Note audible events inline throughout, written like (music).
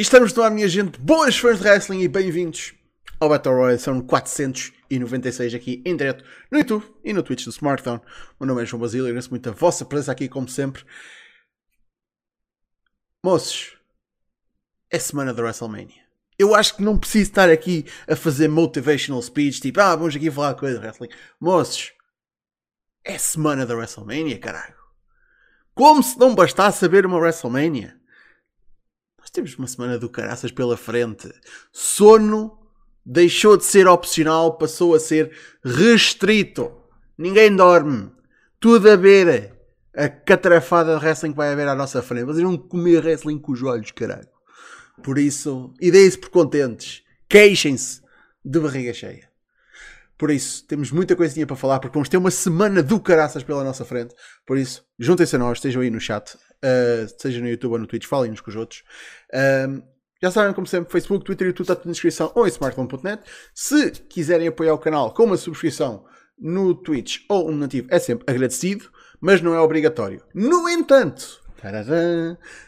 Estamos no ar, minha gente. Boas fãs de wrestling e bem-vindos ao Battle Royale. São 496 aqui em direto no YouTube e no Twitch do Smartphone. O meu nome é João Basílio e agradeço muito a vossa presença aqui, como sempre. Moços, é semana da WrestleMania. Eu acho que não preciso estar aqui a fazer motivational speech, tipo, ah, vamos aqui falar coisa de wrestling. Moços, é semana da WrestleMania, caralho. Como se não bastasse saber uma WrestleMania. Nós temos uma semana do caraças pela frente. Sono deixou de ser opcional, passou a ser restrito. Ninguém dorme. Tudo a ver. A catrafada de wrestling que vai haver à nossa frente. Vocês vão comer wrestling com os olhos, caralho. Por isso, e deem-se por contentes. Queixem-se de barriga cheia. Por isso, temos muita coisinha para falar, porque vamos ter uma semana do caraças pela nossa frente. Por isso, juntem-se a nós, estejam aí no chat, uh, seja no YouTube ou no Twitch, falem-nos com os outros. Uh, já sabem, como sempre, Facebook, Twitter e tudo está na descrição ou em smartphone.net. Se quiserem apoiar o canal com uma subscrição no Twitch ou um nativo, é sempre agradecido, mas não é obrigatório. No entanto,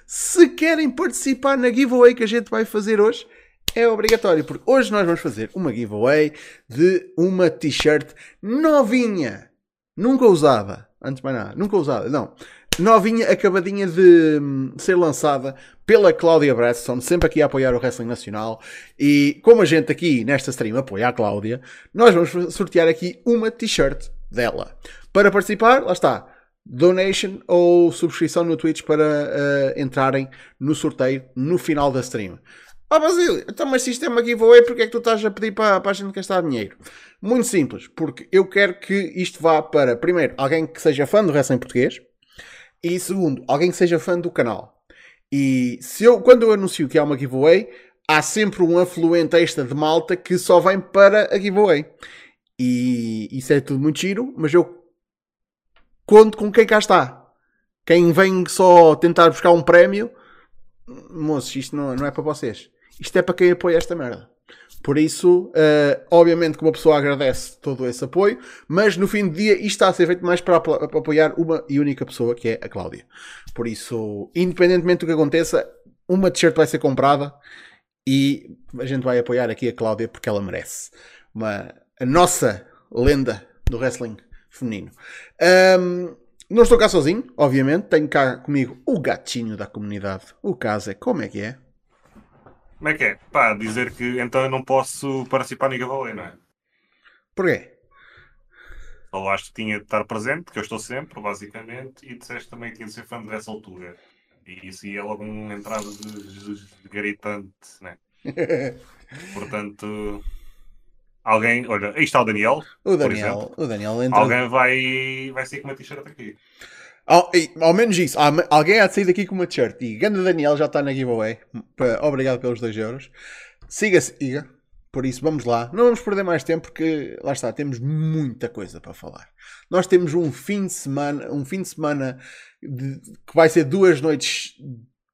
se querem participar na giveaway que a gente vai fazer hoje, é obrigatório, porque hoje nós vamos fazer uma giveaway de uma t-shirt novinha, nunca usada, antes de mais nada, nunca usada, não, novinha, acabadinha de hum, ser lançada pela Cláudia Bresson, sempre aqui a apoiar o Wrestling Nacional. E como a gente aqui nesta stream apoia a Cláudia, nós vamos sortear aqui uma t-shirt dela. Para participar, lá está, donation ou subscrição no Twitch para uh, entrarem no sorteio no final da stream. Ah, Basílio, então, mas se isto é uma giveaway, porque é que tu estás a pedir para, para a gente gastar dinheiro? Muito simples, porque eu quero que isto vá para, primeiro, alguém que seja fã do wrestling português, e segundo, alguém que seja fã do canal. E se eu, quando eu anuncio que há uma giveaway, há sempre um afluente extra de malta que só vem para a giveaway. E isso é tudo muito giro, mas eu conto com quem cá está. Quem vem só tentar buscar um prémio, moços, isto não, não é para vocês. Isto é para quem apoia esta merda. Por isso, uh, obviamente que uma pessoa agradece todo esse apoio, mas no fim do dia isto está a ser feito mais para, apoiar uma e única pessoa, que é a Cláudia. Por isso, independentemente do que aconteça, uma t-shirt vai ser comprada e a gente vai apoiar aqui a Cláudia porque ela merece. Uma, a nossa lenda do wrestling feminino. Um, não estou cá sozinho, obviamente. Tenho cá comigo o gatinho da comunidade. O caso é como é que é? Como é que é? Pá, dizer que então eu não posso participar no giveaway, não é? Porquê? Falaste que tinha de estar presente, que eu estou sempre, basicamente, e disseste também que tinha de ser fã dessa altura. E isso ia logo uma entrada de, de garitante, né? (laughs) Portanto, alguém, olha, aí está o Daniel. O Daniel, o Daniel entra... Alguém vai, vai sair com uma t-shirt aqui. Ao, ao, menos isso. Alguém há de sair daqui com uma t-shirt. E Ganda Daniel já está na giveaway. Obrigado pelos 2 euros. Siga-siga. Por isso, vamos lá. Não vamos perder mais tempo porque, lá está, temos muita coisa para falar. Nós temos um fim de semana, um fim de semana de, que vai ser duas noites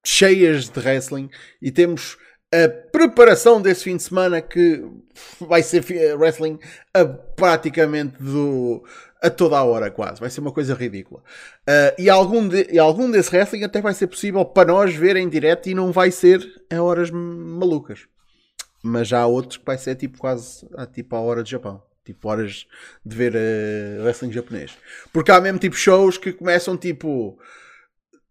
cheias de wrestling e temos a preparação desse fim de semana que vai ser wrestling a praticamente do, a toda a hora quase. Vai ser uma coisa ridícula. Uh, e, algum de, e algum desse wrestling até vai ser possível para nós ver em direto e não vai ser a horas malucas. Mas já há outros que vai ser tipo quase a, tipo a hora de Japão. Tipo horas de ver uh, wrestling japonês. Porque há mesmo tipo shows que começam tipo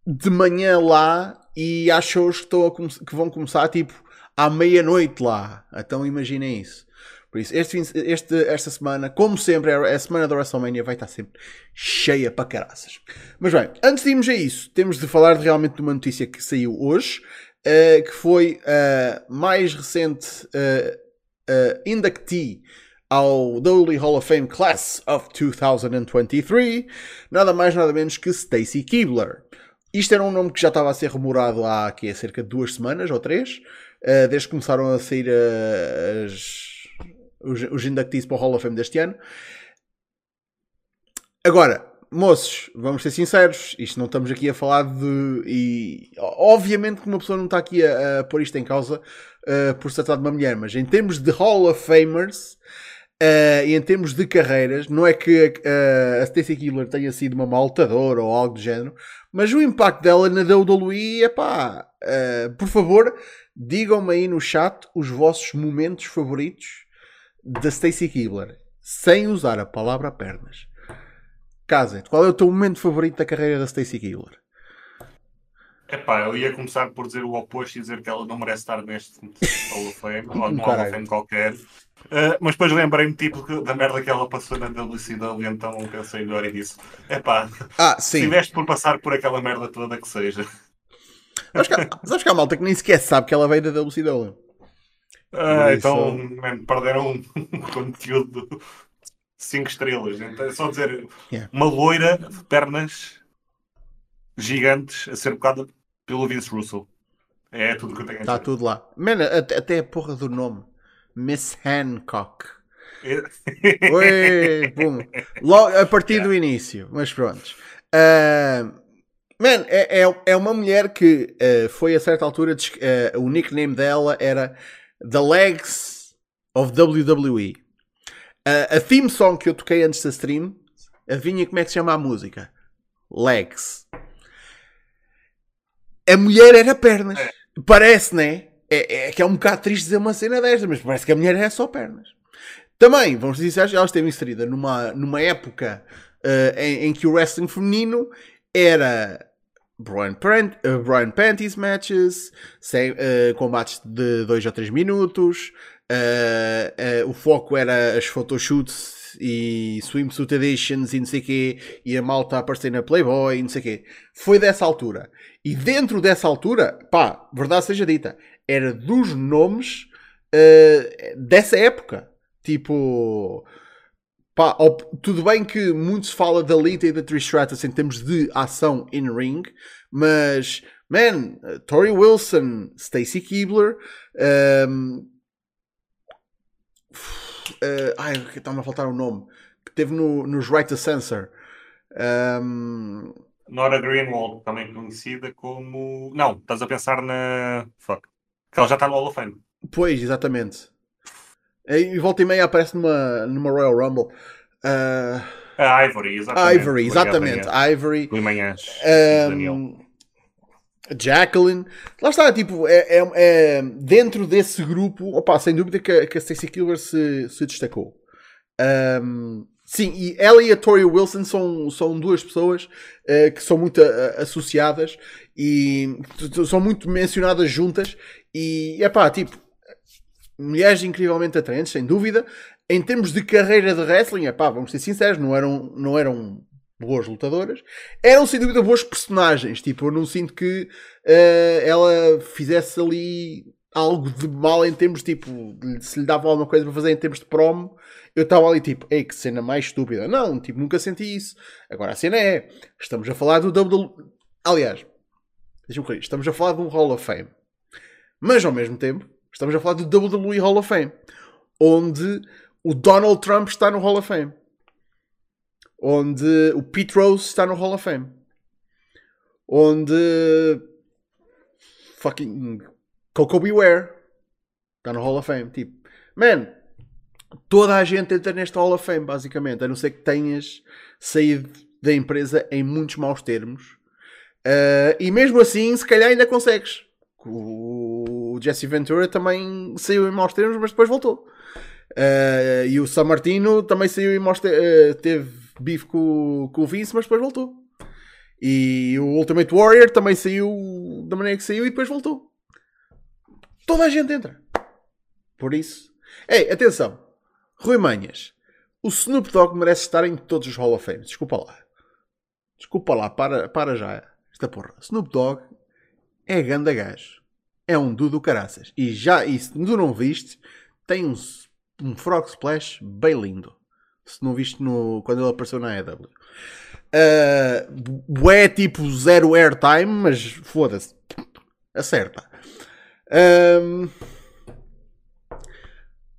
de manhã lá e há shows que, que vão começar tipo à meia-noite lá. Então imaginem isso. Por isso, este, este, esta semana, como sempre, é a semana da WrestleMania vai estar sempre cheia para caraças. Mas bem, antes de irmos a isso, temos de falar de, realmente de uma notícia que saiu hoje, uh, que foi a uh, mais recente uh, uh, inductee ao WWE Hall of Fame Class of 2023, nada mais nada menos que Stacy Keebler. Isto era um nome que já estava a ser rumorado há aqui, há cerca de duas semanas ou três, desde que começaram a sair as, os, inductees para o Hall of Fame deste ano. Agora, moços, vamos ser sinceros, isto não estamos aqui a falar de. E obviamente que uma pessoa não está aqui a, a pôr isto em causa uh, por se tratar de uma mulher, mas em termos de Hall of Famers, Uh, e em termos de carreiras, não é que uh, a Stacy Keibler tenha sido uma maltadora ou algo do género, mas o impacto dela na WWE é pá. Uh, por favor, digam-me aí no chat os vossos momentos favoritos da Stacy Keibler, sem usar a palavra pernas. Casem, qual é o teu momento favorito da carreira da Stacy Keibler? Epá, eu ia começar por dizer o oposto e dizer que ela não merece estar neste Hall of Fame, ou (laughs) num Hall of Fame qualquer. Uh, mas depois lembrei-me tipo da merda que ela passou na WCW, então pensei melhor e disse: epá, ah, sim. se tiveste por passar por aquela merda toda que seja. Sabes que, há, sabes que há malta que nem sequer sabe que ela veio da WCW. (laughs) Ah, então, man, perderam um (laughs) conteúdo 5 estrelas. Então, é só dizer yeah. uma loira de pernas gigantes a ser bocada pelo Vince Russell. É tudo que eu tenho a dizer. Está tudo lá. Mano, até a porra do nome. Miss Hancock. Oi, pum. Logo, a partir yeah. do início. Mas pronto. Uh, man, é, é, é, uma mulher que uh, foi a certa altura. Uh, o nickname dela era The Legs of WWE. Uh, a theme song que eu toquei antes da stream. Adivinha como é que se chama a música? Legs a mulher era pernas. É. Parece, né? É, é que é um bocado triste dizer uma cena destas, mas parece que a mulher era só pernas. Também, vamos dizer, ela esteve inserida numa, numa época uh, em, em, que o wrestling feminino era Brian, Prant, uh, Brian Panties matches, sem, uh, combates de 2 a 3 minutos, o foco era as photoshoots e swimsuit editions e não sei quê, e a malta aparecer na Playboy e não sei quê. Foi dessa altura. E dentro dessa altura, pá, verdade seja dita, era dos nomes uh, dessa época. Tipo, pá, tudo bem que muito se fala da Lita e da Trish Stratus em termos de ação in ring, mas, man, uh, Tori Wilson, Stacy Keebler, um, ehm, uh, ai, está-me a faltar o um nome, que teve no, nos Right to Censor. Um... Nora Greenwald, também conhecida como. Não, estás a pensar na. Fuck. Que ela já está no Hall of Fame. Pois, exatamente. E volta e meia aparece numa, numa Royal Rumble. Uh... A Ivory, exatamente. Ivory, exatamente. Ivory. Rui Manhãs. Um... Jacqueline. Lá está, tipo, é, é, é, dentro desse grupo, opa, sem dúvida que, que a Stacey Kilber se, se destacou. Um, sim, e ela e a Tori Wilson são, são duas pessoas uh, que são muito uh, associadas e são muito mencionadas juntas. E, é pá, tipo, mulheres incrivelmente atraentes, sem dúvida. Em termos de carreira de wrestling, é pá, vamos ser sinceros, não eram, não eram boas lutadoras, eram sem dúvida boas personagens. Tipo, eu não sinto que uh, ela fizesse ali algo de mal em termos tipo, se lhe dava alguma coisa para fazer em termos de promo, eu estava ali tipo, ei, que cena mais estúpida. Não, tipo, nunca senti isso. Agora a cena é, estamos a falar do WWE. Aliás, deixa-me correr, estamos a falar de um Hall of Fame. Mas ao mesmo tempo, estamos a falar do WWE Hall of Fame, onde o Donald Trump está no Hall of Fame onde o Pete Rose está no Hall of Fame, onde fucking Coco Beware está no Hall of Fame. Tipo, man, toda a gente entra neste Hall of Fame, basicamente, a não ser que tenhas saído da empresa em muitos maus termos. Uh, e mesmo assim, se calhar ainda consegues. Jesse Ventura também saiu em maus termos, mas depois voltou. Uh, e o San Martino também saiu em maus termos. Uh, teve bife com, com o Vince, mas depois voltou. E o Ultimate Warrior também saiu da maneira que saiu e depois voltou. Toda a gente entra. Por isso. Ei, atenção. Rui Manhas. O Snoop Dogg merece estar em todos os Hall of Fame. Desculpa lá. Desculpa lá, para, para já. Esta porra. Snoop Dogg é ganda gajo. É um dudo caraças. E já, e se tu não viste, tem um, um Frog Splash bem lindo se não viste no, quando ele apareceu na EW. Uh, é tipo zero airtime, mas foda-se. Acerta. Um,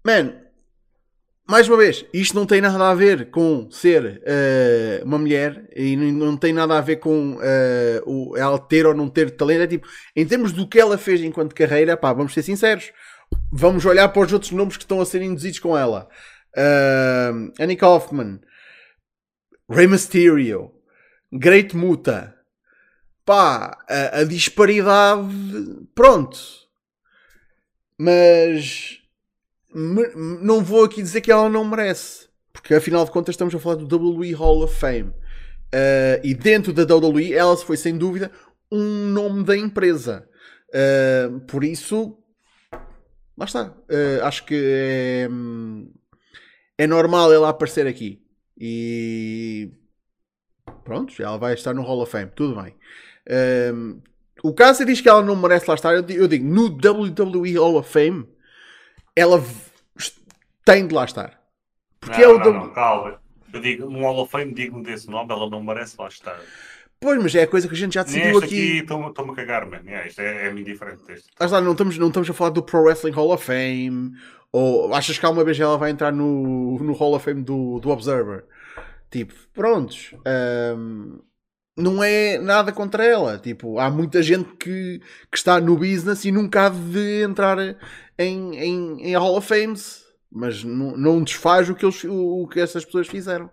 man, mais uma vez, isto não tem nada a ver com ser uh, uma mulher e não tem nada a ver com uh, o, ela ter ou não ter talento. É tipo, em termos do que ela fez enquanto carreira, pá, vamos ser sinceros. Vamos olhar para os outros nomes que estão a ser induzidos com ela. uh, Annie Kaufman, Rey Mysterio, Great Muta. Pá, a, a disparidade. Pronto. Mas. Não vou aqui dizer que ela não merece. Porque afinal de contas estamos a falar do WWE Hall of Fame. Uh, e dentro da WWE ela foi sem dúvida um nome da empresa. Uh, por isso, lá está. Uh, acho que é, é normal ela aparecer aqui. E pronto, ela vai estar no Hall of Fame. Tudo bem. O caso diz que ela não merece lá estar. Eu digo, no WWE Hall of Fame, ela tem de lá estar. Porque não, é o não, não, calma. Eu digo, no Hall of Fame, digo-me desse nome, ela não merece lá estar. Pois, mas é a coisa que a gente já decidiu aqui. Estou-me a cagar, mano. É, isto é, é muito diferente deste. Ah, não, estamos, não estamos a falar do Pro Wrestling Hall of Fame. Ou achas que alguma vez ela vai entrar no, no Hall of Fame do, do Observer? Tipo, prontos. Um, não é nada contra ela. Tipo, há muita gente que, que está no business e nunca há de entrar em, em, em Hall of Fames. Mas não, não desfaz o que, eles, o, o que essas pessoas fizeram.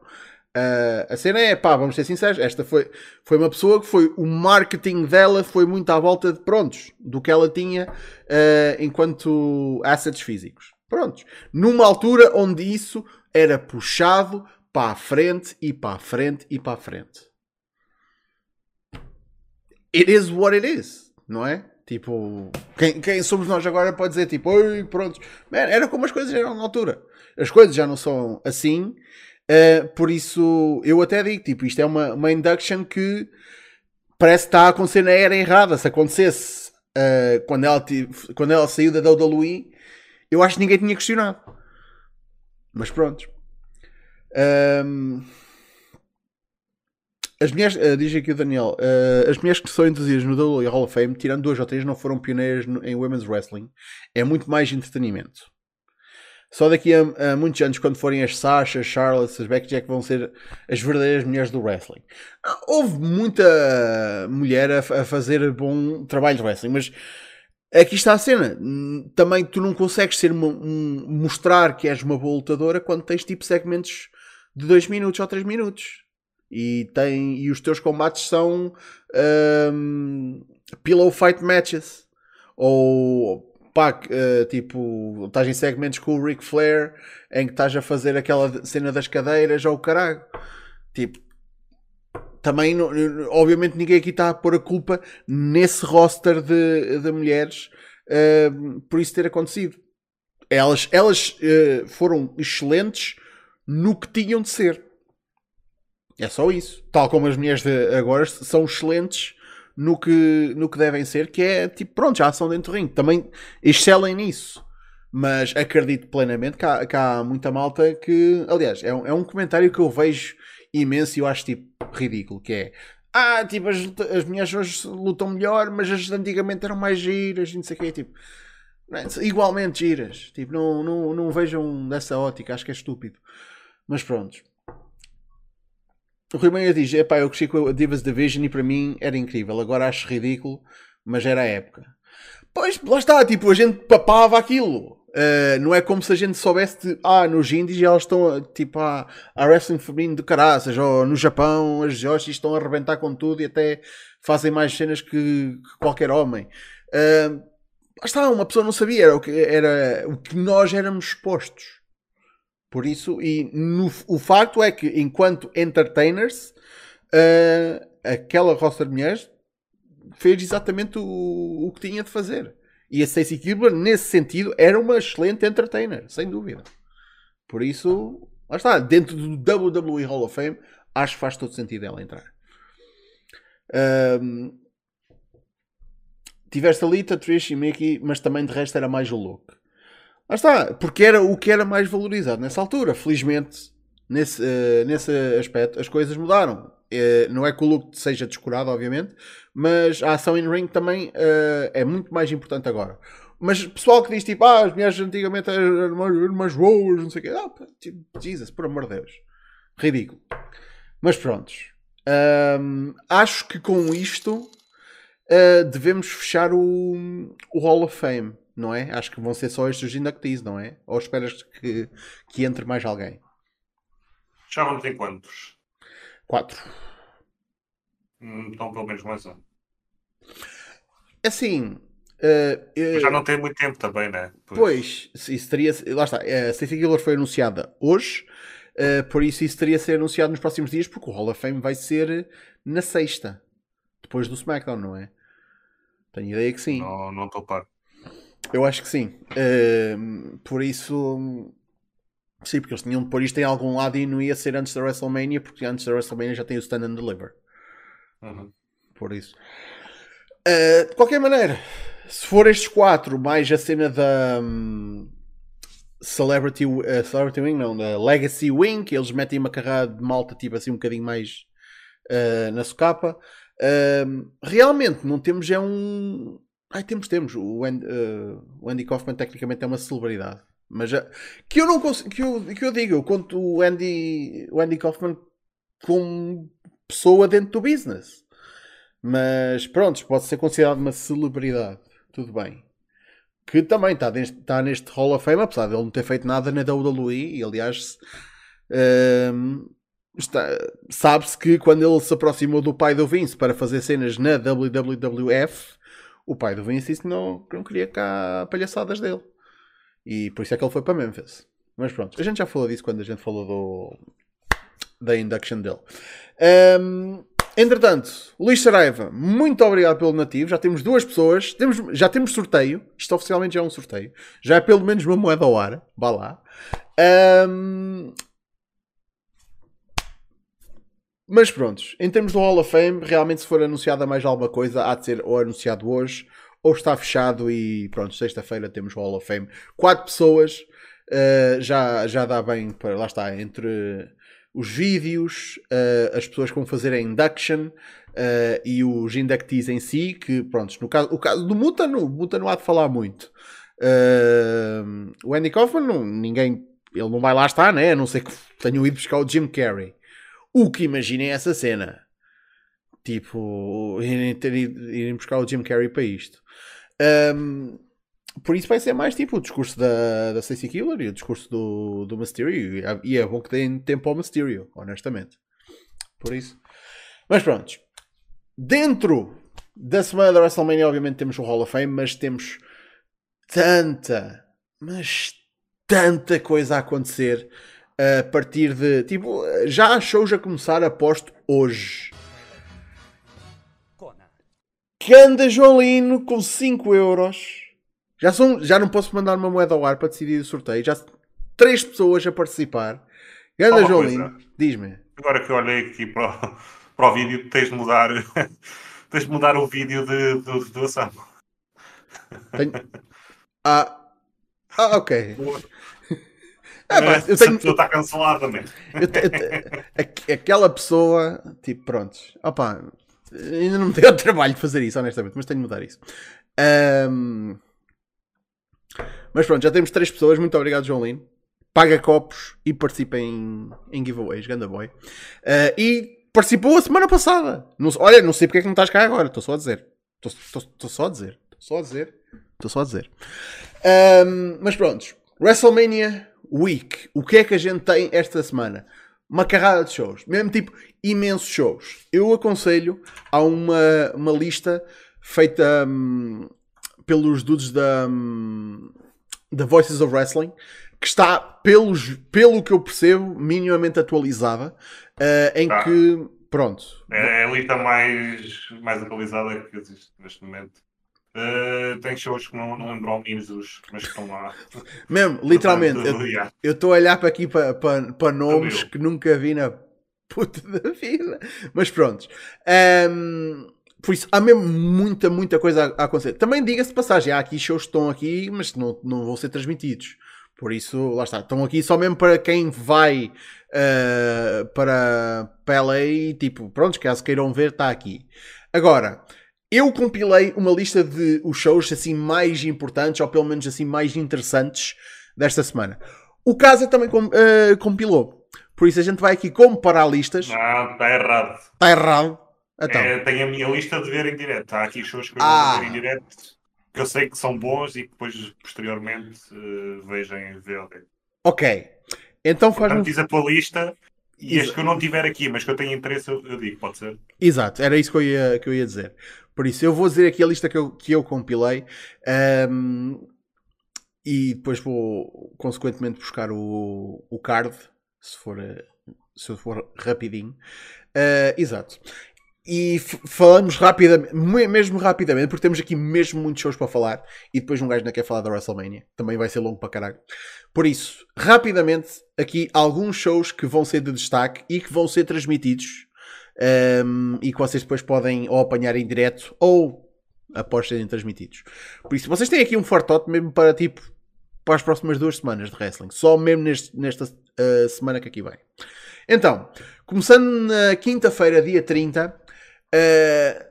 Uh, a cena é, pá, vamos ser sinceros, esta foi, foi uma pessoa que foi, o marketing dela foi muito à volta de prontos, do que ela tinha uh, enquanto assets físicos. Prontos. Numa altura onde isso era puxado para a frente e para a frente e para a frente. It is what it is, não é? Tipo, quem, quem somos nós agora pode dizer tipo, oi, pronto. Man, era como as coisas eram na altura. As coisas já não são assim Uh, por isso, eu até digo, tipo, isto é uma, uma induction que parece que está a acontecer na era errada. Se acontecesse uh, quando, ela quando ela saiu da WWE, eu acho que ninguém tinha questionado. Mas pronto. Um, as mulheres, uh, diz aqui o Daniel, uh, as mulheres que são introduzidas no WWE Hall of Fame, tirando duas ou três, não foram pioneiras no, em Women's Wrestling. É muito mais entretenimento. Só daqui a, a, muitos anos, quando forem as Sasha, as Charlotte, as Becky Jack, vão ser as verdadeiras mulheres do wrestling. Houve muita mulher a, a fazer bom trabalho de wrestling, mas aqui está a cena. Também tu não consegues ser uma, um, mostrar que és uma boa lutadora quando tens tipo segmentos de 2 minutos ou 3 minutos. E, tem, e os teus combates são um, pillow fight matches. Ou pá, uh, tipo, estás em segmentos com o Ric Flair em que estás a fazer aquela cena das cadeiras ou o caralho. Tipo, também, obviamente, ninguém aqui está a pôr a culpa nesse roster de, de mulheres uh, por isso ter acontecido. Elas, elas uh, foram excelentes no que tinham de ser. É só isso. Tal como as mulheres de agora são excelentes no que, no que devem ser, que é tipo, pronto, já são dentro do ringue. Também excelem nisso. Mas acredito plenamente que há, que há muita malta que. Aliás, é um, é um comentário que eu vejo imenso e eu acho tipo ridículo. Que é. Ah, tipo, as, as mulheres hoje lutam melhor, mas as antigamente eram mais giras e não sei o quê. Tipo, é? igualmente giras. Tipo, não, não, não vejam dessa ótica, acho que é estúpido. Mas pronto. O Rui Meia diz: Epá, eu cresci com a Divas Division e para mim era incrível. Agora acho ridículo, mas era a época. Pois, lá está, tipo, a gente papava aquilo. Uh, não é como se a gente soubesse de, ah, nos indies elas estão tipo a, a wrestling feminino de caraças, ou no Japão as Joshis estão a arrebentar com tudo e até fazem mais cenas que, que qualquer homem. Uh, lá está, uma pessoa não sabia, era o que, era o que nós éramos expostos. Por isso, e no, o facto é que, enquanto entertainers, uh, aquela roster de mulheres fez exatamente o, o que tinha de fazer. E a Stacey Kilburn, nesse sentido, era uma excelente entertainer, sem dúvida. Por isso, lá está, dentro do WWE Hall of Fame, acho que faz todo sentido ela entrar. Um, tiveste a Lita, Trish e Mickey, mas também de resto era mais o look. Lá está, porque era o que era mais valorizado nessa altura. Felizmente, nesse, uh, nesse aspecto, as coisas mudaram. Uh, não é que o look seja descurado, obviamente, mas a ação in ring também uh, é muito mais importante agora. Mas pessoal que diz tipo, ah, as mulheres antigamente eram mais boas, não sei o quê. Ah, tipo, Jesus, por amor de Deus. Ridículo. Mas prontos. Um, acho que com isto devemos fechar o, o Hall of Fame. Não é? Acho que vão ser só estes os inductees, não é? Ou esperas que, que entre mais alguém? Já vamos em quantos? Quatro. Hum, então, pelo menos mais um. Assim. Uh, já não tem muito tempo também, né? Pois, pois isso teria. Lá está. A Stacey Killer foi anunciada hoje. Uh, por isso, isso teria ser anunciado nos próximos dias, porque o Hall of Fame vai ser na sexta, depois do SmackDown, não é? Tenho ideia que sim. Não estou par. Eu acho que sim. Uh, por isso, sim, porque eles tinham de pôr isto em algum lado e não ia ser antes da WrestleMania, porque antes da WrestleMania já tem o Stand and Deliver. Uhum. Por isso, uh, de qualquer maneira, se for estes quatro, mais a cena da. Um, Celebrity, uh, Celebrity Wing, não, da Legacy Wing, que eles metem uma carrada de malta tipo assim um bocadinho mais uh, na socapa. Uh, realmente não temos é um. Ai, temos, temos. O Andy, uh, o Andy Kaufman tecnicamente é uma celebridade. Mas já, que eu não consigo. Que eu, que eu digo, eu conto o Andy, o Andy Kaufman como pessoa dentro do business. Mas pronto, pode ser considerado uma celebridade. Tudo bem que também está neste, está neste Hall of Fame, apesar de ele não ter feito nada na WWE, e aliás um, sabe-se que quando ele se aproximou do pai do Vince para fazer cenas na WWF, o pai do que não, não queria cá palhaçadas dele. E por isso é que ele foi para Memphis. Mas pronto, a gente já falou disso quando a gente falou do, da induction dele. Um, Entretanto, Luís Saraiva, muito obrigado pelo nativo. Já temos duas pessoas. Temos, já temos sorteio. Isto oficialmente já é um sorteio. Já é pelo menos uma moeda ao ar. Vá lá. Um... Mas prontos, em termos do Hall of Fame, realmente se for anunciada mais alguma coisa, há de ser ou anunciado hoje, ou está fechado e pronto, sexta-feira temos o Hall of Fame. Quatro pessoas, uh, já, já dá bem para, lá está, entre os vídeos, uh, as pessoas que vão fazer a induction uh, e os inductees em si, que pronto, no caso, o caso do Mutano, o Mutano há de falar muito. O Andy Kaufman, ninguém, ele não vai lá estar, né? A não ser que tenham ido buscar o Jim Carrey. O que imaginem essa cena. Tipo, irem, irem buscar o Jim Carrey para isto. Um, por isso vai ser mais tipo o discurso da, da Stacey Killer e o discurso do, do Mysterio. E é bom que deem tempo ao Mysterio, honestamente. Por isso. Mas pronto. Dentro da semana da WrestleMania, obviamente, temos o Hall of Fame, mas temos tanta, mas tanta coisa a acontecer a partir de. Tipo, já há shows a começar, aposto, hoje. Canda João Lino com 5 euros já, são, já não posso mandar uma moeda ao ar para decidir o sorteio. Já três pessoas a participar. Ganda Jolinho, diz-me. Agora que eu olhei aqui para o, (laughs) para o vídeo, tens de mudar, (laughs) tens de mudar o vídeo de, de, de doação. Tenho... Ah, ah, ok. Ah, mas eu tenho... está cancelado também. Eu te, eu te, aquela pessoa, tipo, pronto. Opa, ainda não me deu o (laughs) trabalho de fazer isso, honestamente, mas tenho de mudar isso. Um, mas pronto, já temos três pessoas. Muito obrigado, João Lino. Paga copos e participa em, em giveaways. Ganda boy. Uh, e participou a semana passada. Não, olha, não sei porque é que não estás cá agora. Estou só a dizer. Estou só a dizer. Estou só a dizer. Estou só a dizer. Um, mas pronto. WrestleMania Week. O que é que a gente tem esta semana? Uma carrada de shows. Mesmo tipo, imensos shows. Eu aconselho a uma, uma lista feita hum, pelos dudes da, hum, da Voices of Wrestling, que está, pelos, pelo que eu percebo, minimamente atualizada, uh, em tá. que, pronto. É, é a lista mais, mais atualizada que existe neste momento. Uh, tem shows que não, não lembro ao menos, mas que estão lá. (laughs) Mesmo, literalmente, eu estou a olhar para aqui para, para, para nomes que nunca vi na puta da vida. Mas pronto. Um, por isso, há mesmo muita, muita coisa a, a acontecer. Também diga-se passagem, há aqui shows que estão aqui, mas não, não vão ser transmitidos. Por isso, lá está. Estão aqui só mesmo para quem vai uh, para, para LA e tipo, pronto, caso queiram ver, está aqui. Agora, eu compilei uma lista de os shows assim mais importantes, ou pelo menos assim mais interessantes desta semana. O Casa também uh, compilou. Por isso a gente vai aqui comparar listas. Não, está errado. Está errado. Então. É, tenho a minha lista de ver em direto. Há aqui shows que eu ah. vou ver em direto. que eu sei que são bons e que depois posteriormente uh, vejam em VOD. Ok. Então faz um... diz a tua lista e este que eu não tiver aqui, mas que eu tenho interesse, eu, eu, digo, pode ser? Exato, era isso que eu ia, que eu ia dizer. Por isso, eu vou dizer aqui a lista que eu, que eu compilei um, e depois vou, consequentemente, buscar o, o card, se for, se for rapidinho. Uh, exato. E falamos rapidamente, mesmo rapidamente, porque temos aqui mesmo muitos shows para falar. E depois um gajo não quer falar da WrestleMania. Também vai ser longo para caralho. Por isso, rapidamente, aqui alguns shows que vão ser de destaque e que vão ser transmitidos. Um, e que vocês depois podem ou apanhar em direto ou após serem transmitidos. Por isso, vocês têm aqui um fortote mesmo para tipo para as próximas duas semanas de wrestling. Só mesmo neste, nesta uh, semana que aqui vem. Então, começando na quinta-feira, dia 30, Uh,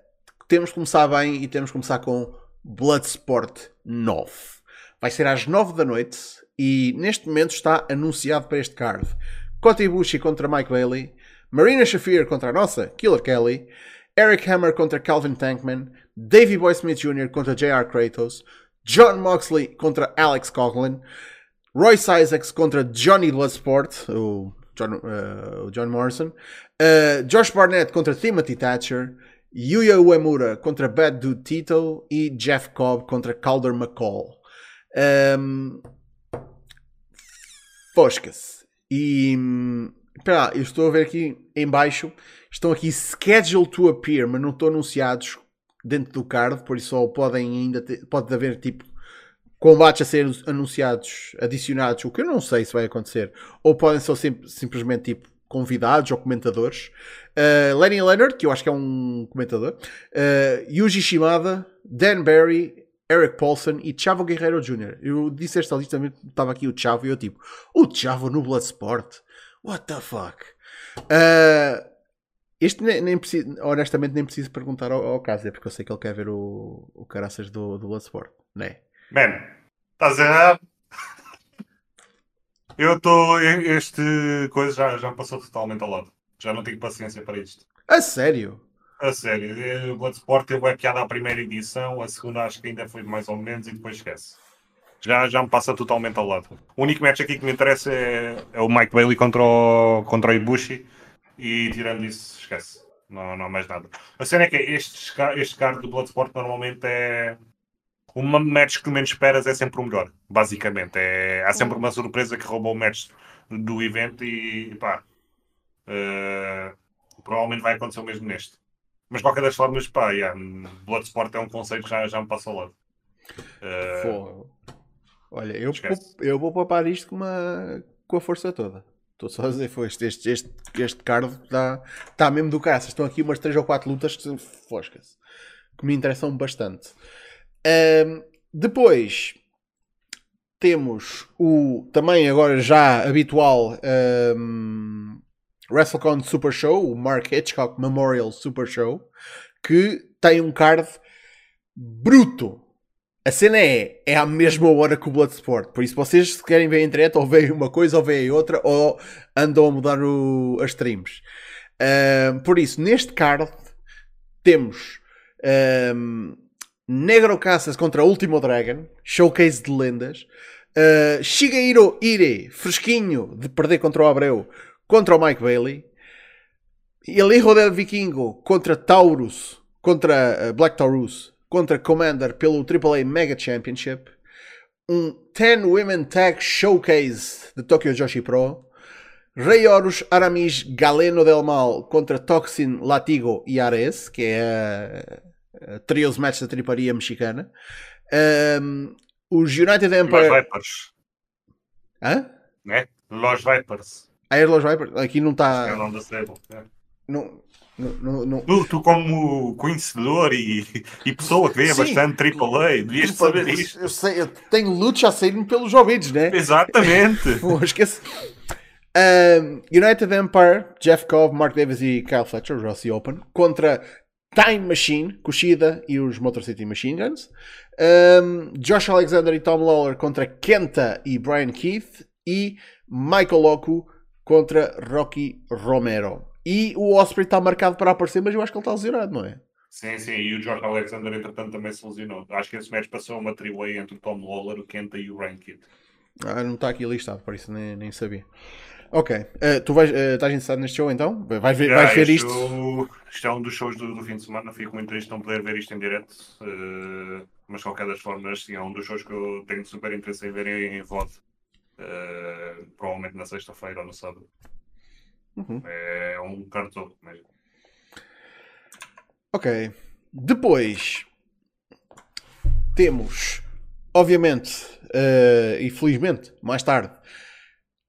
temos que começar bem e temos que começar com Bloodsport 9. Vai ser às 9 da noite e neste momento está anunciado para este card. Kota Ibushi contra Mike Bailey, Marina Shafir contra a nossa Killer Kelly, Eric Hammer contra Calvin Tankman, Davey Boy Smith Jr. contra J.R. Kratos, John Moxley contra Alex Coughlin, Royce Isaacs contra Johnny Bloodsport, o John, uh, John Morrison, uh, Josh Barnett contra Timothy Thatcher, Yuya Uemura contra Bad Dude Tito e Jeff Cobb contra Calder McCall. Um, Fosca-se. E espera, eu estou a ver aqui em baixo. Estão aqui scheduled to appear, mas não estão anunciados dentro do card, por isso só podem ainda ter, pode haver tipo combates a ser anunciados, adicionados, o que eu não sei se vai acontecer, ou podem ser sim, simplesmente tipo convidados ou comentadores. Uh, Lenny Leonard, que eu acho que é um comentador, uh, Yuji Shimada, Dan Barry, Eric Paulson e Chavo Guerreiro Jr. Eu disse esta lista, estava aqui o Chavo e eu tipo, o Chavo no Bloodsport? What the fuck? Uh, este nem, nem preciso, honestamente nem preciso perguntar ao, ao Casa, porque eu sei que ele quer ver o, o caraças do, do Bloodsport, não é? Man, estás errado. Eu estou. Este coisa já, já me passou totalmente ao lado. Já não tenho paciência para isto. A sério? A sério. O Bloodsport teve a piada à primeira edição, a segunda acho que ainda foi mais ou menos e depois esquece. Já, já me passa totalmente ao lado. O único match aqui que me interessa é, é o Mike Bailey contra o, contra o Ibushi e tirando isso, esquece. Não, não há mais nada. A cena é que este, este card do Bloodsport normalmente é uma match que tu menos esperas é sempre o melhor, basicamente. É, há sempre uma surpresa que roubou o match do evento e pá, uh, provavelmente vai acontecer o mesmo neste. Mas de qualquer das formas, pá, yeah, Bloodsport é um conceito que já, já me passa ao lado. Uh, Olha, eu, eu vou papar isto com, uma, com a força toda. Estou só a dizer, foi este, este, este, este card está tá mesmo do caça. Estão aqui umas 3 ou 4 lutas que foscas que me interessam bastante. Depois temos o também agora já habitual um, WrestleCon Super Show, o Mark Hitchcock Memorial Super Show, que tem um card bruto. A cena é, é à mesma hora que o Bloodsport. Por isso, vocês se querem ver em direto, ou veem uma coisa, ou veem outra, ou andam a mudar o, as streams. Um, por isso, neste card temos um, Negro Caças contra Último Dragon, showcase de lendas. Uh, Shigeiro Ire, fresquinho de perder contra o Abreu, contra o Mike Bailey. El Hijo del Vikingo contra Taurus, contra uh, Black Taurus, contra Commander pelo AAA Mega Championship. Um 10 Women Tag Showcase de Tokyo Joshi Pro. Rei Horus Aramis Galeno del Mal contra Toxin Latigo e Ares, que é uh, trios match da triparia mexicana. Um, os United Empire. Los Vipers. Hã? É? Los Vipers. Ah, é Los Vipers? Aqui não está. É o nome da série. É. Não, não, não, tu, tu, como conhecedor e, e pessoa que vê bastante AAA, devias saber isto. Eu, sei, eu tenho luta a sair pelos ouvidos, né? Exatamente. (laughs) Pô, esquece. Um, United Empire, Jeff Cobb, Mark Davis e Kyle Fletcher, Rossi Open, contra Time Machine, Kushida e os Motor City Machine Guns. Um, Josh Alexander e Tom Lawler contra Kenta e Brian Keith. E Michael Loco contra Rocky Romero. E o Osprey está marcado para aparecer, mas eu acho que ele está lesionado, não é? Sim, sim, e o George Alexander, entretanto, também se lesionou. Acho que esse match passou uma triway entre o Tom Lawler, o Kenta e o Rankid. Ah, não está aqui listado, por isso nem, nem sabia. Ok, uh, tu vais, uh, estás interessado neste show então? Vais ver, vais ver isto? Isto é um dos shows do, do, fim de semana, fico muito triste não poder ver isto em direto, uh, mas de qualquer das formas, sim, é um dos shows que eu tenho super interesse em ver em, em VOD, provavelmente na sexta-feira ou no sábado. Uhum. É um cartão mesmo. Ok. Depois temos, obviamente, e felizmente, mais tarde,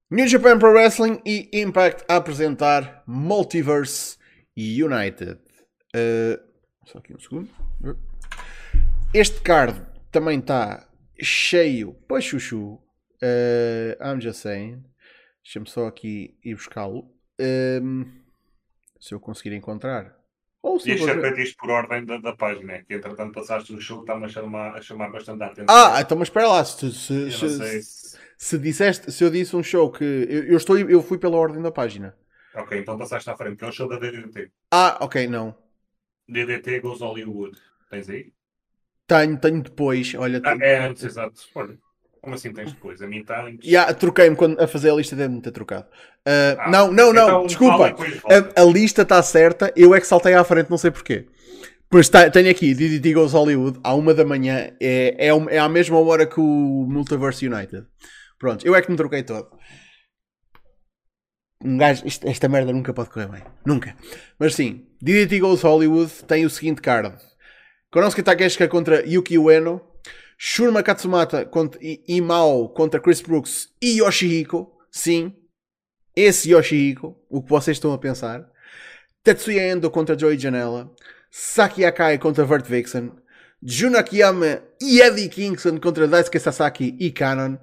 New Japan Pro Wrestling e Impact a apresentar Multiverse United. Uh, só aqui um segundo. Este card também está cheio para chuchu. Uh, I'm just saying. Deixa-me só aqui ir buscá-lo. Um, se eu conseguir encontrar. Ou se e achei feito isto por ordem da, da página, que entretanto passaste o show que está-me a chamar, a chamar bastante a atenção. Ah, então mas espera lá, se, se, se, se, se, disseste, se eu disse um show que eu, eu, estou, eu fui pela ordem da página. Ok, então passaste à frente, que é o show da DDT. Ah, ok, não. DDT Goes Hollywood. Tens aí? Tenho, tenho depois. Olha, ah, é antes, exato. Olha. Como assim tens depois? A mim está antes. Yeah, troquei-me a fazer a lista, deve-me ter trocado. Uh, ah, não, não, não, então, desculpa. A, a, lista está certa, eu é que saltei à frente, não sei porquê. Pois tá, tenho aqui DDT Goes Hollywood à uma da manhã, é, é, é à mesma hora que o Multiverse United. Pronto, eu é que me troquei todo. Um gajo, isto, esta merda nunca pode correr bem. Nunca. Mas sim, DDT Goes Hollywood tem o seguinte card: Konosuke Takeshika contra Yuki Ueno. Shurma Katsumata contra, Imao contra Chris Brooks e Yoshihiko. Sim, esse Yoshihiko, o que vocês estão a pensar. Tetsuya Endo contra Joey Janela. Saki Akai contra Vert Vixen. Jun Akiyama e Eddie Kingston contra Daisuke Sasaki e Kanon.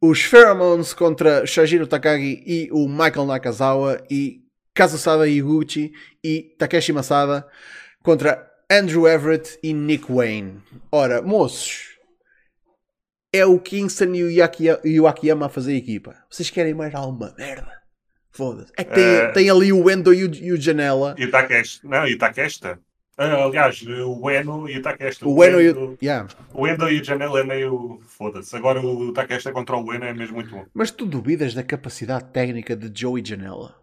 Os Pheromones contra Shajiro Takagi e o Michael Nakazawa. E Kazusada Iguchi e Takeshi Masada contra Andrew Everett e Nick Wayne. Ora, moços, é o Kingston e o, Yaki, e o Akiyama a fazer equipa. Vocês querem mais alguma merda? Foda-se. É que tem, uh, tem, ali o Endo e o, e o Janela. E o Takesta. Não, e o. Uh, aliás, o Eno e o Takesta. O, o Eno, e o... Yeah. O Endo e o Janela é meio... Foda-se. Agora o Takesta contra o Eno é mesmo muito bom. Mas tu duvidas da capacidade técnica de Joey Janela?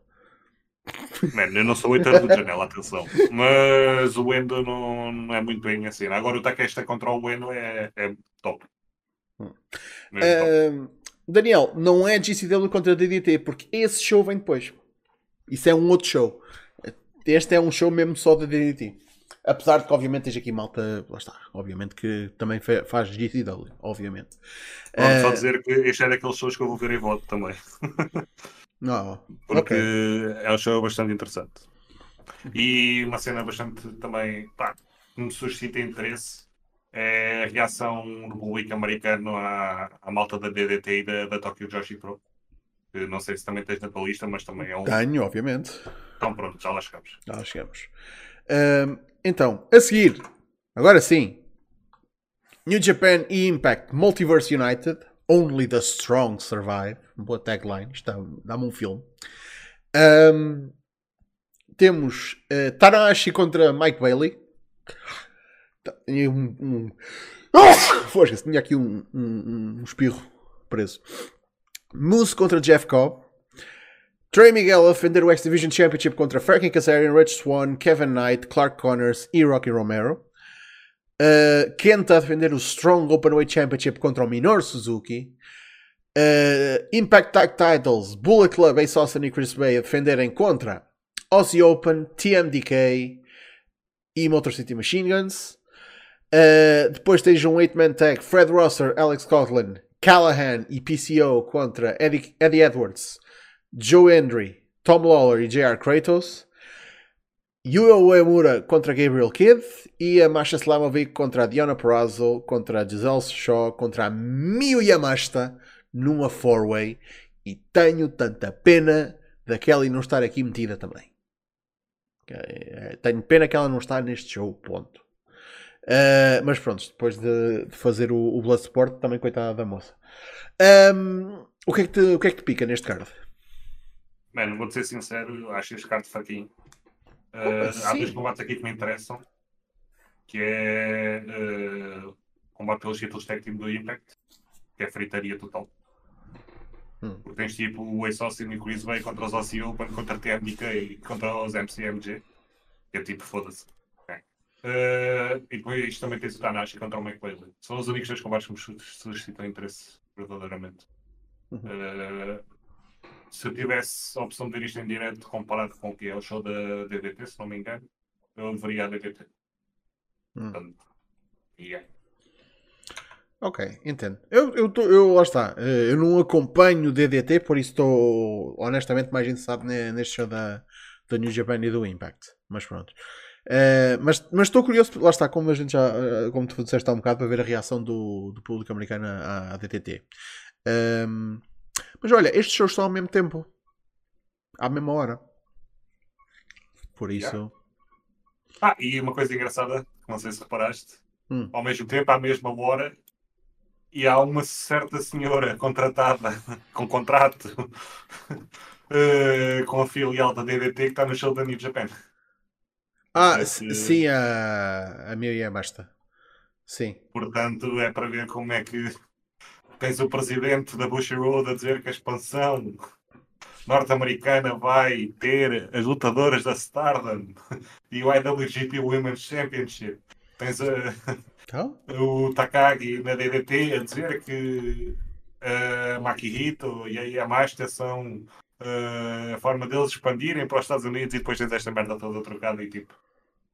Mano, eu não sou o hater do Janela, atenção. Mas o Endo não, não é muito bem assim. Agora o Takesta contra o Eno é, é top. Uh, Daniel, não é GCW contra DDT, porque esse show vem depois. Isso é um outro show. Este é um show mesmo só da DDT. Apesar de que, obviamente, tens aqui malta. Lá está. Obviamente que também faz GCW. Obviamente. Pronto, uh, só dizer que este é daqueles shows que eu vou ver em voto também. (laughs) Não, porque okay. é um show bastante interessante. E uma cena bastante também. Pá, que me suscita interesse é a reação do público americano à, à malta da DDT e da, da Tokyo Joshi Pro. Que não sei se também tens na tua lista, mas também é um. Tenho, obviamente. Então pronto, já lá chegamos. Já lá chegamos. Uh, então, a seguir, agora sim, New Japan e Impact Multiverse United. Only the Strong Survive. Boa tagline. Isto dá-me um filme. Um, temos uh, Tanahashi contra Mike Bailey. Tinha um. um... Oh! tinha aqui um, um, um espirro preso. Moose contra Jeff Cobb. Trey Miguel a defender o X Division Championship contra Frankie Kazarian, Rich Swan, Kevin Knight, Clark Connors e Rocky Romero. Uh, Kenta a defender o Strong Openweight Championship contra o Minoru Suzuki. Uh, Impact Tag Titles, Bullet Club, Ace Austin e Chris Bay a defenderem contra Aussie Open, TMDK e Motor City Machine Guns. Uh, depois tens um 8-man tag Fred Rosser, Alex Coughlin, Callahan e PCO contra Eddie, Eddie Edwards, Joe Hendry, Tom Lawler e JR Kratos. Yuya Uemura contra Gabriel Kidd e a Masha Slamovic contra a Diana Perazzo, contra a Giselle Shaw, contra a Miyu Yamashita numa four-way e tenho tanta pena da Kelly não estar aqui metida também. Eh, tenho pena que ela não está neste show, ponto. Uh, mas pronto, depois de, de fazer o, o Bloodsport, também coitada da moça. Um, o, que é que te, o que é que te pica neste card? Mano, vou-te ser sincero, acho este card fraquinho. Uh, há dois combates aqui que me interessam. que é uh, combate pelos títulos tag team do Impact, que é fritaria total. Hum. Porque tens tipo o Ace Austin e o Chris Bay contra os Aussie Open, contra a TMDK e contra os MCMG. Que é tipo, foda-se. Uh, e depois também tens o Tanashi contra o McBailey. São os únicos dois combates que me suscitam interesse, verdadeiramente. Uhum. Uh, se eu tivesse a opção de ver isto em direto comparado com o que é o show da DDT, se não me engano, eu veria a DDT. Hum. Portanto, yeah. Ok, entendo. Eu, eu, tô, eu, lá está, eh, eu não acompanho o DDT, por isso estou honestamente mais interessado neste show da, da New Japan e do Impact. Mas pronto. Uh, mas, mas estou curioso, lá está, como a gente já, eh, como tu disseste há um bocado, para ver a reação do, do público americano à, à DTT. Um, mas olha, estes shows estão ao mesmo tempo, à mesma hora. Por isso. Yeah. Ah, e uma coisa engraçada, não sei se reparaste, hum. ao mesmo tempo, à mesma hora, e há uma certa senhora contratada, (laughs) com contrato, uh, (laughs) com a filial da DDT que está no show da New Japan. Ah, sim, a, a Miriam Basta. Sim. Portanto, é para ver como é que tens o presidente da Bush Road a dizer que a expansão norte-americana vai ter as lutadoras da Stardom e o IWGP Women's Championship. Tens a, então? o Takagi na DDT a dizer que a Makihito e a Yamashita são uh, a forma deles expandirem para os Estados Unidos e depois tens esta merda toda trocada e tipo.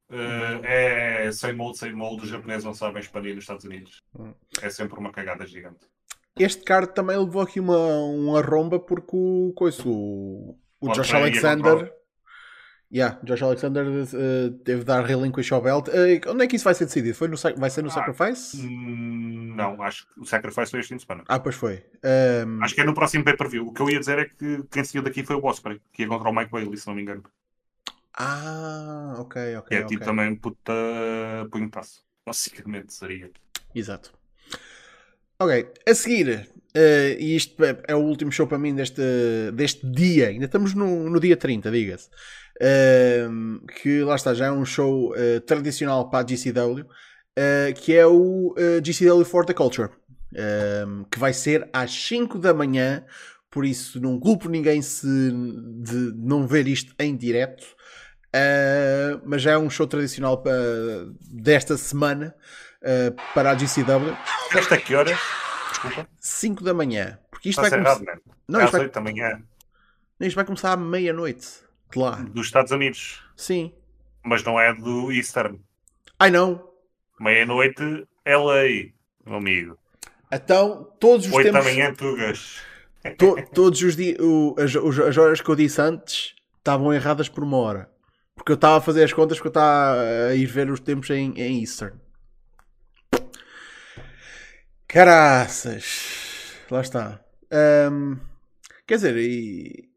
Uh, é sem molde, sem molde, os japoneses não sabem expandir nos Estados Unidos. Hum. É sempre uma cagada gigante. Este card também levou aqui uma, uma romba porque o, coisa, o, o Josh Alexander. Yeah, Josh Alexander uh, teve de dar relinquish ao belt. Uh, onde é que isso vai ser decidido? Foi no, vai ser no ah, Sacrifice? Hum, não, acho que o Sacrifice foi este fim de semana. Ah, pois foi. Um... Acho que é no próximo pay-per-view. O que eu ia dizer é que quem seguiu daqui foi o Osprey, que ia contra o Mike Bailey, se não me engano. Ah, ok, ok. é tipo também puta punhetaço. Basicamente seria. Exato. Ok, a seguir, uh, e isto é, é, o último show para mim deste, deste dia, ainda estamos no, no dia 30, diga-se. Uh, que lá está, já é um show uh, tradicional para a GCW, que é o GCW for the Culture, que vai ser às 5 da manhã, por isso não culpo ninguém se de não ver isto em direto. mas já é um show tradicional para, desta semana para a GCW. Esta que horas? Desculpa. 5 da manhã. Porque isto Está vai começar. Não, isto vai... da manhã. Isto vai começar à meia-noite. Claro. Dos Estados Unidos. Sim. Mas não é do Eastern. Ai não. Meia-noite, LA, meu amigo. Então, todos os 8 tempos... da manhã, Tugas. To, todos os dias, as, as horas que eu disse antes estavam erradas por uma hora. Porque eu estava a fazer as contas porque eu estava a ir ver os tempos em, em Eastern. Caraças. Lá está. Um, quer dizer, e,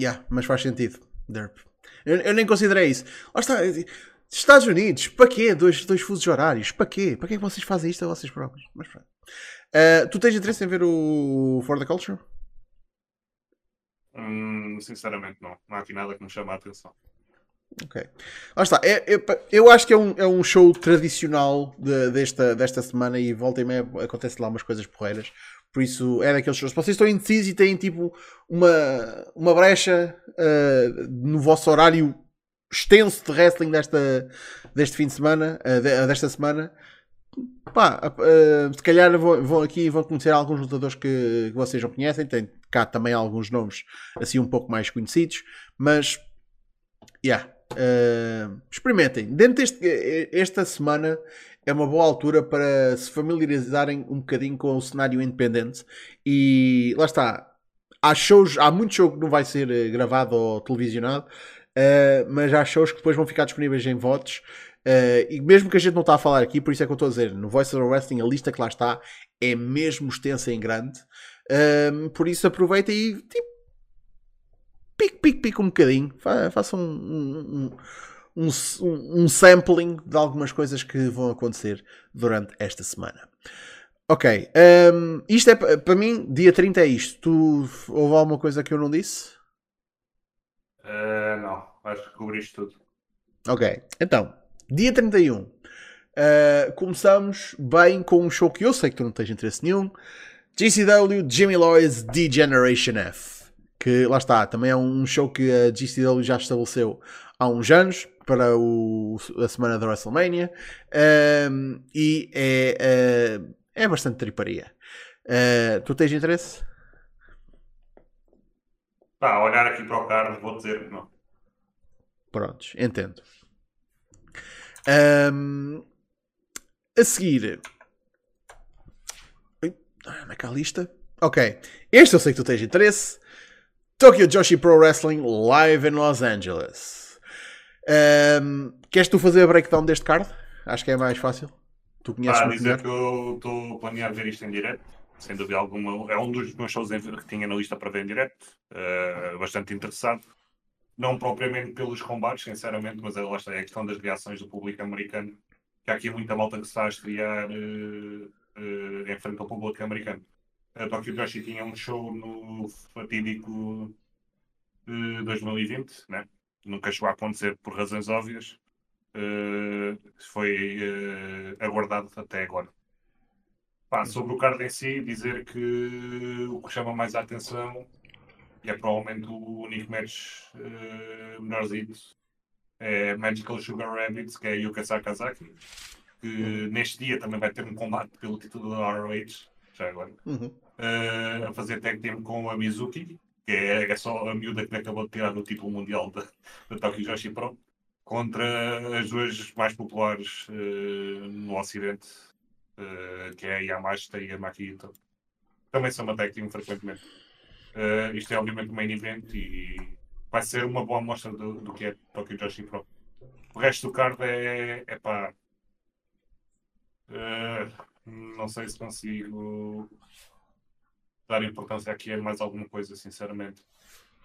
Yeah, mas faz sentido. Derp. Eu, eu, nem considerei isso. Lá está. Estados Unidos, para quê? Dois, dois fusos horários, para quê? Para que é que vocês fazem isto a vocês próprios? Mas pronto. Uh, tu tens interesse em ver o For the Culture? Hum, sinceramente, não. Não há aqui nada que me chame a atenção. Ok. Lá está. É, é, eu acho que é um, é um show tradicional de, desta, desta semana e volta e meia acontece lá umas coisas porreiras. Por isso é daqueles shows. Se vocês estão indecisos e têm tipo uma, uma brecha uh, no vosso horário extenso de wrestling desta, deste fim de semana, uh, de, desta semana, pá, se calhar vão, vão aqui e vão conhecer alguns lutadores que, que, vocês não conhecem. Tem cá também alguns nomes assim um pouco mais conhecidos, mas yeah, experimentem. Dentro deste esta semana é uma boa altura para se familiarizarem um bocadinho com o cenário independente e lá está. Há shows, há muito show que não vai ser eh, gravado ou televisionado, uh, mas há shows que depois vão ficar disponíveis em votos. Uh, e mesmo que a gente não está a falar aqui, por isso é que eu estou a dizer, no Voice of Wrestling, a lista que lá está é mesmo extensa em grande. Uh, por isso aproveita e tipo, pique, pique, pique um bocadinho. Faça um, um, um um, sampling de algumas coisas que vão acontecer durante esta semana. Ok, um, isto é para mim, dia 30 é isto. Tu houve alguma coisa que eu não disse? Uh, não, acho que cobriste tudo. Ok, então, Dia 31. Uh, começamos bem com um show que eu sei que tu não tens interesse nenhum. GCW Jimmy Lloyd's D-Generation F. Que lá está, também é um show que a GCW já estabeleceu há uns anos para o, a semana da WrestleMania um, e é, uh, é bastante triparia. Uh, tu tens interesse? Pá, olhar aqui para o card, vou dizer que não. Prontos, entendo. Um, a seguir. Onde é que há a lista? Ok. Este eu sei que tu tens interesse. Tokyo Joshi Pro Wrestling live in Los Angeles. Um, queres tu fazer a breakdown deste card? Acho que é mais fácil. Tu conheces ah, dizer melhor? que eu estou a planear ver isto em direto. Sem dúvida alguma. É um dos meus shows que tinha na lista para ver em direto. Uh, bastante interessado. Não propriamente pelos combates, sinceramente, mas é, lá está, é a questão das reações do público americano. Que há aqui muita malta que se está a estrear uh, uh, em frente ao público americano a Tokyo Joshi tinha um show no fatídico uh, 2020, né? nunca chegou a acontecer por razões óbvias. Uh, foi uh, aguardado até agora. Pá, sobre o card em si, dizer que o que chama mais a atenção e é provavelmente o único match uh, melhorzito é Magical Sugar Rabbits, que é Yuka Sakazaki, que neste dia também vai ter um combate pelo título da ROH, já agora. Uhum uh, a fazer tag team com a Mizuki, que é, é só a miúda que acabou de tirar o título mundial da, Tokyo Joshi Pro, contra as duas mais populares uh, no Ocidente, uh, que é a Yamashita e a Makito. Também são uma tag team frequentemente. isto é obviamente um main event e vai ser uma boa amostra do, do que é Tokyo Joshi Pro. O resto do card é, é pá. não sei se consigo dar importância aqui a mais alguma coisa, sinceramente.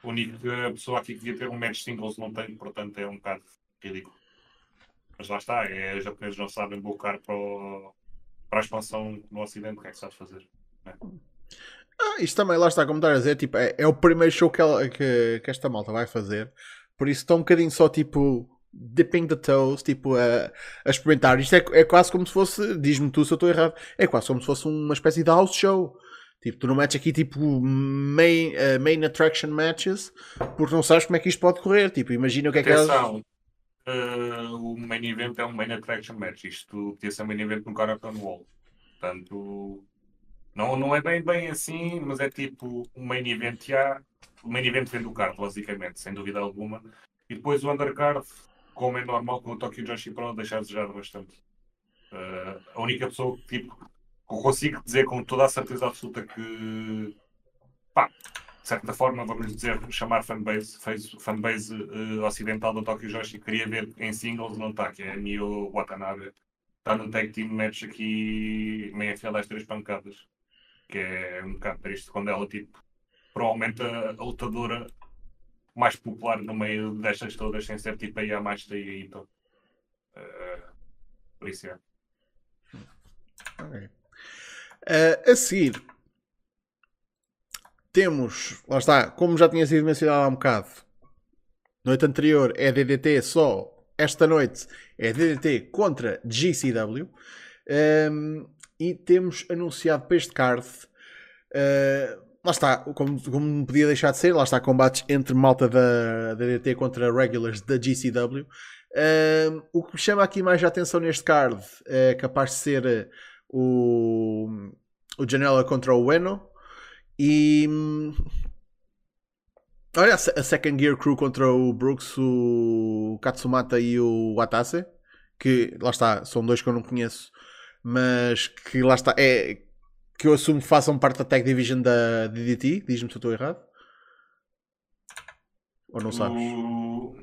A única pessoa aqui que devia ter um match singles não tem, portanto é um bocado ridículo. Mas lá está, é, os japoneses não sabem bocar para, o, para a expansão no Ocidente, o que é que sabe fazer? Né? Ah, isto também, lá está, como estás a dizer, tipo, é, é o primeiro show que, ela, que, que esta malta vai fazer, por isso está um bocadinho só tipo dipping the toes, tipo, a, a experimentar. Isto é, é quase como se fosse, diz-me tu se eu estou errado, é quase como se fosse uma espécie de house show. Tipo, tu não metes aqui tipo main, uh, main attraction matches porque não sabes como é que isto pode correr. Tipo, imagina o que é que é. Uh, o main event é um main attraction match. Isto podia ser um main event no Caracon Wall. Portanto, não, não é bem, bem assim, mas é tipo um main event já. O main event vem do card, basicamente, sem dúvida alguma. E depois o undercard, como é normal com o Tokyo Joshi Pro, deixar de desejar bastante. Uh, a única pessoa que tipo, consigo dizer com toda a certeza absoluta que, pá, de certa forma, vamos dizer, chamar fanbase, fanbase uh, ocidental do Tokyo Joshi, queria ver em singles, não está, que é Mio Watanabe. Está no tag team match aqui, meio afiada às três pancadas. Que é um bocado triste quando ela, tipo, provavelmente a, lutadora mais popular no meio destas todas, sem ser tipo a Yamashita e a. Uh, por isso é. Okay. Uh, a seguir, temos, lá está, como já tinha sido mencionado há um bocado, noite anterior é DDT só, esta noite é DDT contra GCW. Um, ehm, e temos anunciado para este card, uh, lá está, como, como não podia deixar de ser, lá está, combates entre malta da DDT contra regulars da GCW. Um, ehm, o que me chama aqui mais a atenção neste card é capaz de ser o, o Janela contra o Ueno e olha a Second Gear Crew contra o Brooks, o Katsumata e o Watase que lá está, são dois que eu não conheço mas que lá está é que eu assumo que façam parte da Tag Division da DDT, diz-me se eu estou errado ou não sabes? O,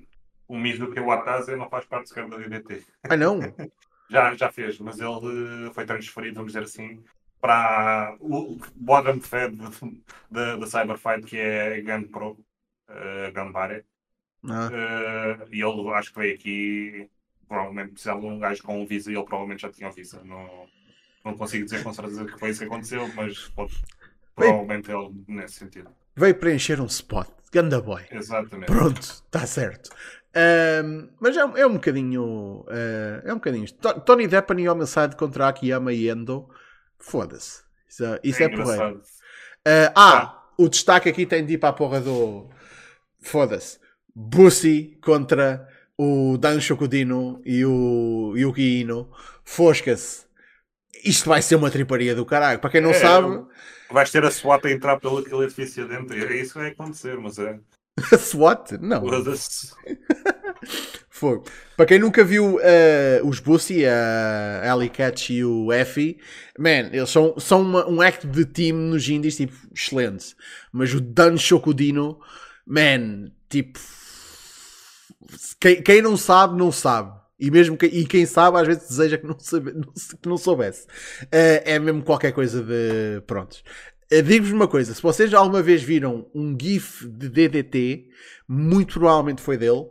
o Mizuki Watase não faz parte sequer da DDT ah não? (laughs) Já, já fez, mas ele foi transferido, vamos dizer assim, para o bottom fed da Cyberfight, que é Gun Pro, uh, Gambare. Ah. Uh, e ele acho que veio aqui, provavelmente precisava de um gajo com um visa e ele provavelmente já tinha um visa. Não, não consigo dizer com certeza que foi isso que aconteceu, mas pode, provavelmente ele nesse sentido. Veio preencher um spot. Ganda boy. Exatamente. Pronto, está certo. Um, mas é, é, um bocadinho. Uh, é um bocadinho. Tony Deppen e Homicide contra Akiyama e Endo. Foda-se. Isso, isso é, é porreiro. Uh, ah, o destaque aqui tem de ir para a porra do. Foda-se. Bussy contra o Dan Shokudino e o Yuki Ino. Fosca-se. Isto vai ser uma triparia do caralho. Para quem não é, sabe. Vais ter a SWAT a entrar pelo aquele edifício dentro. É isso que vai acontecer, mas é. A (laughs) SWAT? Não. (laughs) Fogo. Para quem nunca viu uh, os Bussy, a Ellie Catch e o Effie, man, eles são, são uma, um act de team nos indies, tipo, excelente. Mas o Dan Shokudino, man, tipo. Quem, quem não sabe, não sabe. E mesmo que, e quem sabe, às vezes deseja que não, sabe, (laughs) que não soubesse. Uh, é mesmo qualquer coisa de. Prontos. Uh, Digo-vos uma coisa: se vocês alguma vez viram um GIF de DDT, muito provavelmente foi dele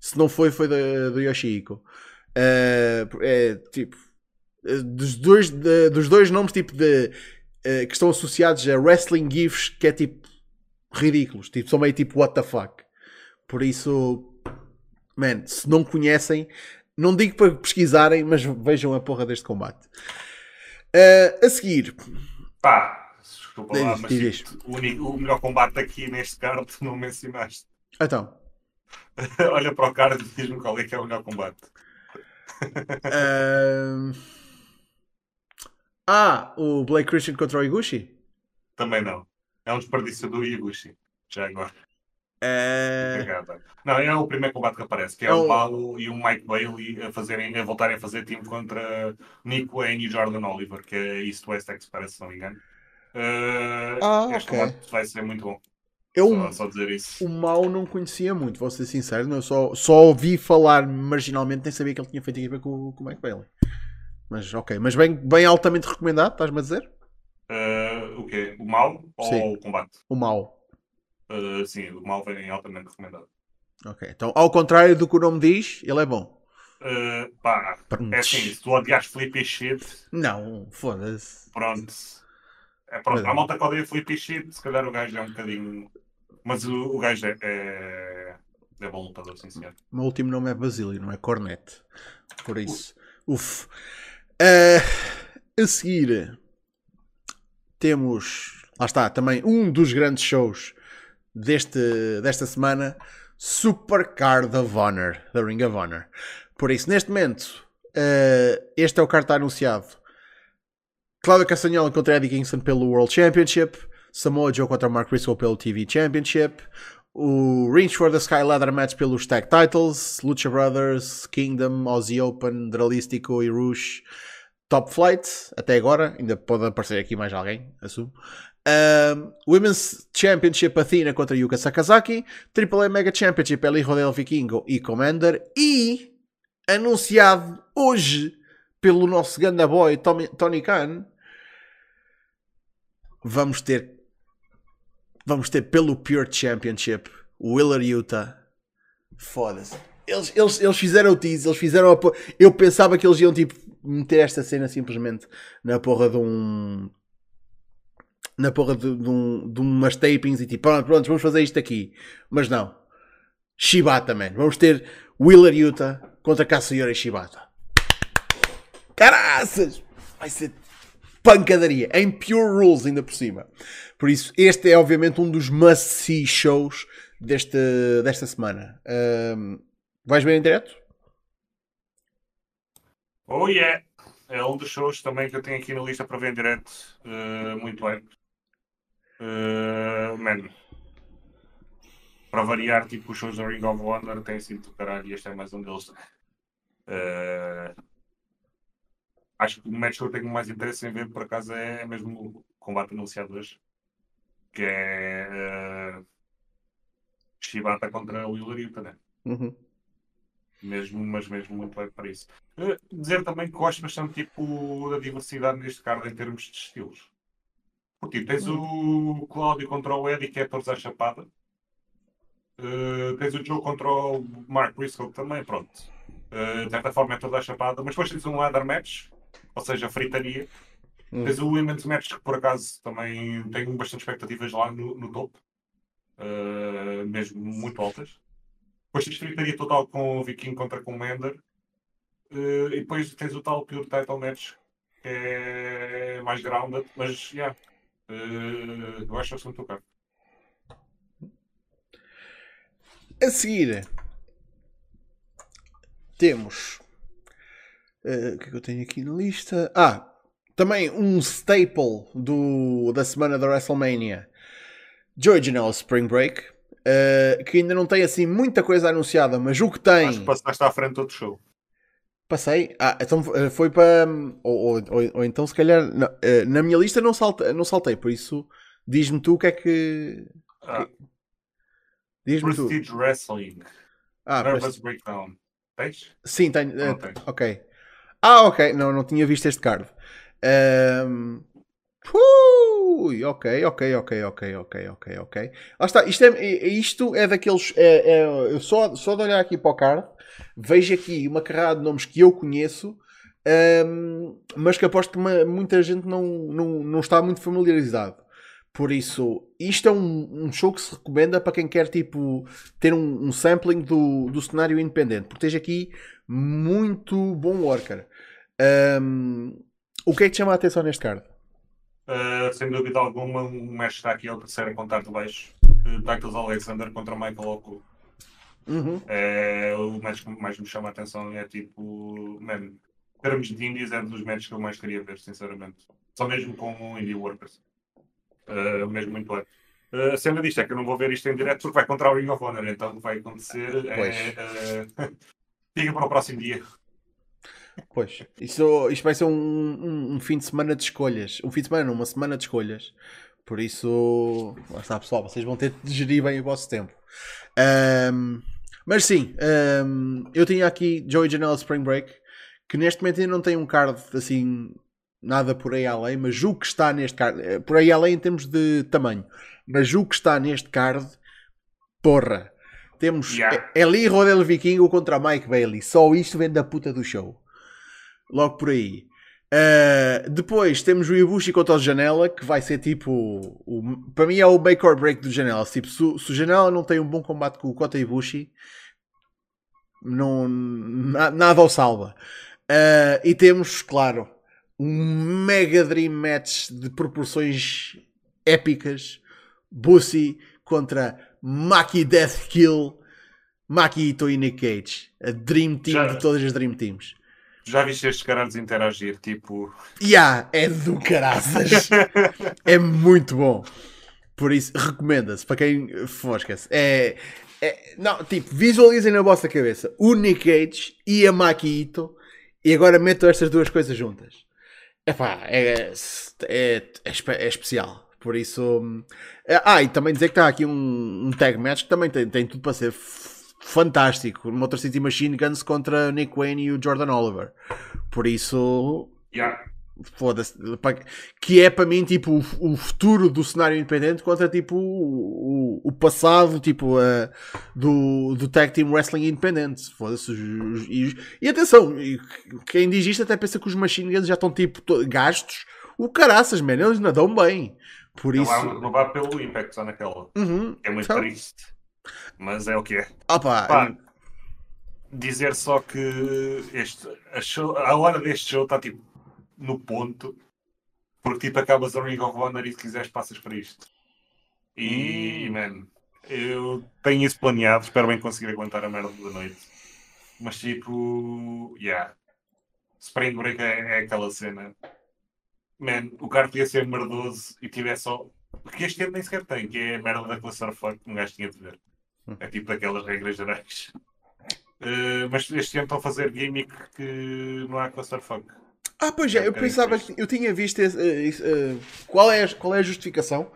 se não foi, foi do, do Yoshihiko. Uh, é tipo. Eh, dos dois, de, dos dois nomes tipo de, uh, que estão associados a wrestling gifs que é tipo ridículos, tipo, são meio tipo what the fuck. Por isso, man, se não conhecem, não digo para pesquisarem, mas vejam a porra deste combate. Uh, a seguir, pá, desculpa lá, mas tipo, o, único, o melhor combate aqui neste card (laughs) não mencionaste. Então, (laughs) Olha para o card e diz-me qual é que é o melhor combate. (laughs) uh... Ah, o Blake Christian contra o Iguchi? Também não. É um desperdício do Iguchi. Já agora. É... Não, é o primeiro combate que aparece, que é, é o Paulo e o Mike Bailey a, fazerem, a voltarem a fazer time contra Nico Wayne e Jordan Oliver, que é East West Express, se não me engano. Uh, ah, este okay. vai ser muito bom. Eu só, só dizer isso. o mal não conhecia muito, vou ser sincero. Eu só, só ouvi falar marginalmente, nem sabia que ele tinha feito equipa com, com o Mike Bailey. Mas ok, mas bem, bem altamente recomendado, estás-me a dizer? Uh, o quê? O mal ou o combate? O mal. Uh, sim, o mal vem altamente recomendado. Ok, então ao contrário do que o nome diz, ele é bom. Uh, pá, é assim, se tu odias Flippy Shit. Não, foda-se. Pronto. É pronto, a malta que odeia Shit, se calhar o gajo é um bocadinho mas o, o gajo é, é, é bom lutador, sim senhor. O meu último nome é Basílio, não é Cornet. Por isso. Uf. Uh, a seguir temos. Lá está, também um dos grandes shows deste, desta semana. Super Card of Honor, da Ring of Honor. Por isso, neste momento, uh, este é o card que está anunciado. Cláudio Castanhola contra Eddie Kingston pelo World Championship. Samoa Joe contra Mark Briscoe pelo TV Championship, o Reach for the Sky Ladder Match pelos Tag Titles, Lucha Brothers, Kingdom, Aussie Open, Dralístico e Rush, Top Flight, até agora, ainda pode aparecer aqui mais alguém, assumo. Um, Women's Championship Athena contra Yuka Sakazaki, AAA Mega Championship El Hijo del Vikingo e Commander. E anunciado hoje pelo nosso ganda boy Tony Khan vamos ter vamos ter pelo Pure Championship Willer Utah. Foda-se. Eles, eles, eles fizeram o tease, eles fizeram a Eu pensava que eles iam tipo meter esta cena simplesmente na porra de um. Na porra de, de, um, de umas tapings e tipo, pronto, pronto, vamos fazer isto aqui. Mas não. Shibata, man. Vamos ter Willer Utah contra Katsuyori Shibata. Caraças! Vai ser pancadaria, em pure rules ainda por cima. Por isso, este é obviamente um dos must-see shows deste, desta semana. Um, vais ver em direto? Oh yeah! É um dos shows também que eu tenho aqui na lista para ver em direto. Uh, muito bem. Uh, man. Para variar, tipo, os shows da Ring of Honor têm sido do caralho e este é mais um deles. Uh, acho que o match que eu tenho mais interesse em ver, por acaso, é mesmo o combate anunciado hoje. Que é uh, Shibata contra o Ilariuta, né? Uhum. Mesmo, mas mesmo muito bem para isso. Uh, dizer também que gosto bastante tipo, da diversidade neste card em termos de estilos. Porque tipo, tens uhum. o Claudio contra o Eddie, que é todos à chapada. Uh, tens o Joe contra o Mark Briscoe também, pronto. Uh, de certa forma é toda a chapada. Mas depois tens um ladder match ou seja, fritaria. Hum. Tens o Women's Match que por acaso também tenho bastante expectativas lá no, no topo, uh, mesmo muito altas. Depois tens fritaria total com o Viking contra Commander. Uh, e depois tens o tal Pure Title Match, que é mais grounded, mas, yeah, uh, eu acho bastante o caro. A seguir, temos. Uh, o que é que eu tenho aqui na lista? Ah, também um staple do, da semana da WrestleMania. Joey Janela Spring Break. Uh, que ainda não tem assim muita coisa anunciada, mas o que tem. Acho que passaste à frente do outro show. Passei. Ah, então eh, foi para. Ou, ou, ou, ou então, se calhar. Não, uh, na minha lista não, não saltei, por isso diz-me tu o que é que. Ah. Diz-me tu. Prestige Wrestling. Ah, Nervous Breakdown. Tens? Sim, tenho. Uh, ok. Ah, ok. Não, não tinha visto este card. Um, Ui, ok, ok, ok, ok, ok, ok, ok. Está, isto é, isto é daqueles. É, é, só, só de olhar aqui para o card, vejo aqui uma carrada de nomes que eu conheço, um, mas que aposto que uma, muita gente não, não, não está muito familiarizado. Por isso, isto é um, um, show que se recomenda para quem quer tipo, ter um, um sampling do, do cenário independente, porque tens aqui muito bom worker. Um, o que é que te chama a atenção neste card? Uh, sem dúvida alguma, um mestre está aqui, é o terceiro a contar de baixo. Uh, Titus Alexander contra Michael Oku. Uhum. É, o match que mais me chama a atenção é tipo, em termos de indies, é um dos matches que eu mais queria ver, sinceramente. Só mesmo com o Indie Workers. Uh, mesmo muito leve. Uh, a cena disto é que eu não vou ver isto em direto porque vai contra o Ring of Honor, então o que vai acontecer é. Uh, (laughs) fica para o próximo dia. Pois, isto, isto vai ser um, um, um, fim de semana de escolhas. Um fim de semana, não, uma semana de escolhas. Por isso, lá está pessoal, vocês vão ter de gerir bem o vosso tempo. Um, mas sim, eu tinha aqui Joey Janela Spring Break, que neste momento ainda não tem um card assim, nada por aí além, mas o que está neste card, eh, por aí além em termos de tamanho, mas o que está neste card, porra. Temos yeah. Eli Rodel Vikingo contra Mike Bailey. Só isto vem da puta do show. Logo por aí. Uh, depois temos o Ibushi contra o Janela, que vai ser tipo. O, para mim é o make or break do Janela. Tipo, se, se o Janela não tem um bom combate com o Kota Ibushi, não, na, nada o salva. Uh, e temos, claro, um mega dream match de proporções épicas. Bushi contra Maki Death Kill, Maki Ito e Nick Cage. A Dream Team Já. de todas as Dream Teams. Já viste estes caras interagir, tipo. Yeah, é do caraças. é muito bom. Por isso, recomenda-se para quem fosca-se. É, é, não, tipo, visualizem na vossa cabeça o Nick Cage e a Maki Ito e agora metam estas duas coisas juntas. Epá, é, é, é, é especial. Por isso. É, ah, e também dizer que está aqui um, um tag match que também tem, tem tudo para ser fantástico. Motor City Machine Guns contra Nick Wayne e o Jordan Oliver. Por isso. Yeah. Foda-se. Que é para mim tipo o, futuro do cenário independente contra tipo o, o, o passado tipo uh, do, do Tag Team Wrestling Independente. Foda-se. E, e, atenção, quem diz isto até pensa que os Machine Guns já estão tipo gastos. O caraças, man, eles nadam bem. Por não isso. Vai, não vai pelo Impact só naquela. Uhum. É muito então... triste. Mas é o que é. Opa, Pá, dizer só que este, a, show, a hora deste show está tipo no ponto. Porque tipo acabas a Ring of Honor e se quiseres passas para isto. E, hum. man, eu tenho isso planeado. Espero bem conseguir aguentar a merda da noite. Mas tipo, yeah. Spring Break é, é aquela cena. Man, o cara podia ser merdoso e tivesse só. Porque este ano nem sequer tem, que é a merda da Clusterfuck que um gajo tinha de ver. É tipo daquelas regras gerais. Uh, mas este ano estão a fazer gimmick que não há clusterfuck. Ah, pois é, eu pensava que eu tinha visto esse, uh, qual, é, qual é a justificação.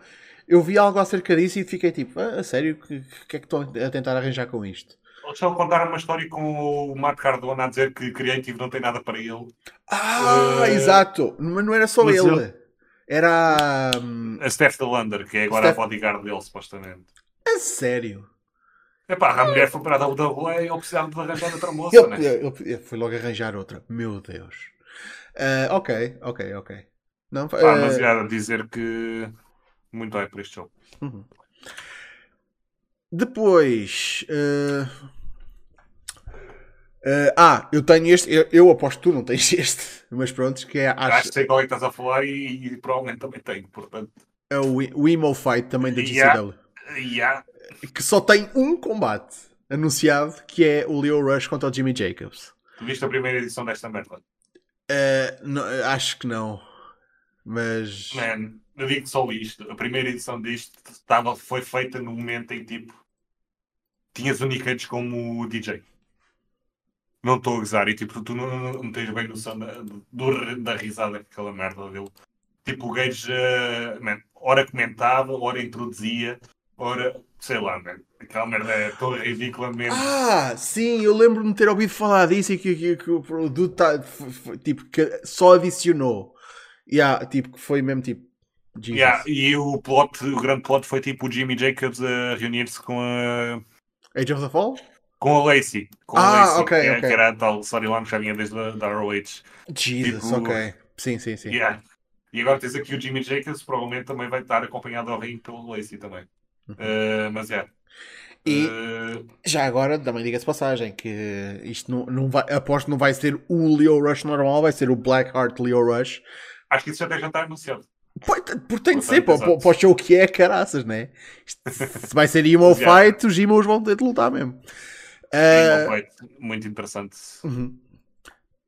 Eu vi algo acerca disso e fiquei tipo, ah, a sério, o que, que, é que estão a tentar arranjar com isto? Eu contar uma história com o Mark Cardona a dizer que Creative não tem nada para ele. Ah, exato! Mas não era só ele. ele. Era a Steph Delander, que é agora Steph... a bodyguard dele, supostamente. A sério? Epá, a mulher foi para a WWE e eu precisava de arranjar outra (laughs) moça, eu, né? fui logo arranjar outra. Meu Deus. Uh, ok, ok, ok. Não, Pá, uh... mas já dizer que muito vai por este show. Uhum. Depois, uh, Uh, ah, eu tenho este, eu, eu, aposto que tu não tens (laughs) este, mas pronto, que é. Acho, acho que sei qual é que estás a falar e, e provavelmente também tenho, portanto. É o, o Emo Fight também da GCW. Yeah, yeah. Que só tem um combate anunciado que é o Leo Rush contra o Jimmy Jacobs. Tu viste a primeira edição desta merda? Uh, não, acho que não. Mas. Man, eu digo só isto. A primeira edição disto estava, foi feita no momento em tipo. Tinhas o Nick Cage como DJ. Não estou a gozar. E tipo, tu não, não tens bem noção da, do, da risada que aquela merda dele. Tipo, o Gage, uh, man, ora comentava, ora introduzia, ora sei lá, man. Aquela merda é tão ridiculamente. Ah, sim, eu lembro-me de ter ouvido falar disso e que, que, que o produto tá, tipo, que só adicionou. Yeah, tipo, que foi mesmo tipo. Yeah, e o plot, o grande plot foi tipo o Jimmy Jacobs a reunir-se com a. Age of the Fall? Com a Lacey. Com ah, a Lacey, ok, que, ok. que era a tal storyline que já vinha desde a da ROH. Jesus, tipo, ok. Sim, sim, sim. Yeah. E agora tens aqui o Jimmy Jacobs, provavelmente também vai estar acompanhado ao ringue pelo Lacey também. Uh, mas é. E uh... já agora também diga-se passagem que isto não, não vai, aposto que não vai ser o Leo Rush normal, vai ser o Blackheart Leo Rush. Acho que isso já, já está anunciado. Porque tem de ser, para o show que é caraças, né? Se vai ser Emo (laughs) Fight, os Emos vão ter de lutar mesmo. Uh... Fight, muito interessante. Uhum.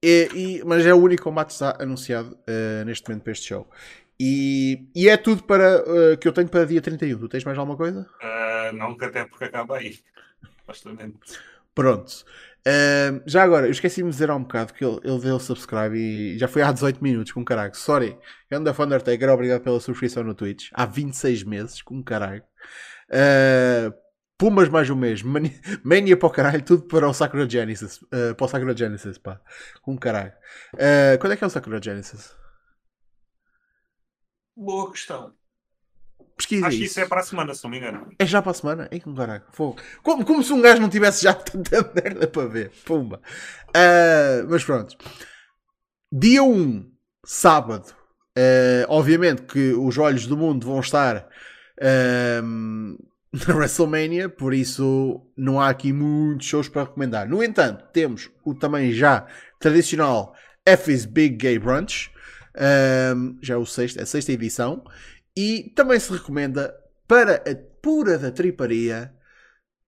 E, e, mas é o único combate anunciado uh, neste momento para este show. E, e é tudo para uh, que eu tenho para dia 31. Tu tens mais alguma coisa? Uh, não, que até porque acaba aí. Bastante. Pronto. Já agora, eu esqueci-me de dizer há um bocado que ele, ele deu subscribe e já foi há 18 minutos com caralho. Sorry. Ganda Undertaker, obrigado pela subscrição no Twitch. Há 26 meses com caralho. Uh, Pumas mais um mês. Mania, Mania para o caralho. Tudo para o Sakura Genesis. Uh, para o Sakura Genesis, pá. Com caralho. Uh, quando é que é o Sakura Genesis? Boa questão. Pesquisa Acho que isso. é para a semana, se não me engano. É já para a semana? Ei, com caralho. Fogo. Como, como se um gajo não tivesse já (laughs) tanta merda para ver. Pumba. Uh, mas pronto. Dia 1, sábado. Uh, obviamente que os olhos do mundo vão estar uh, na WrestleMania, por isso não há aqui muitos shows para recomendar. No entanto, temos o também já tradicional F is Big Gay Brunch. Já é o sexto, a sexta edição. E também se recomenda para a pura da triparia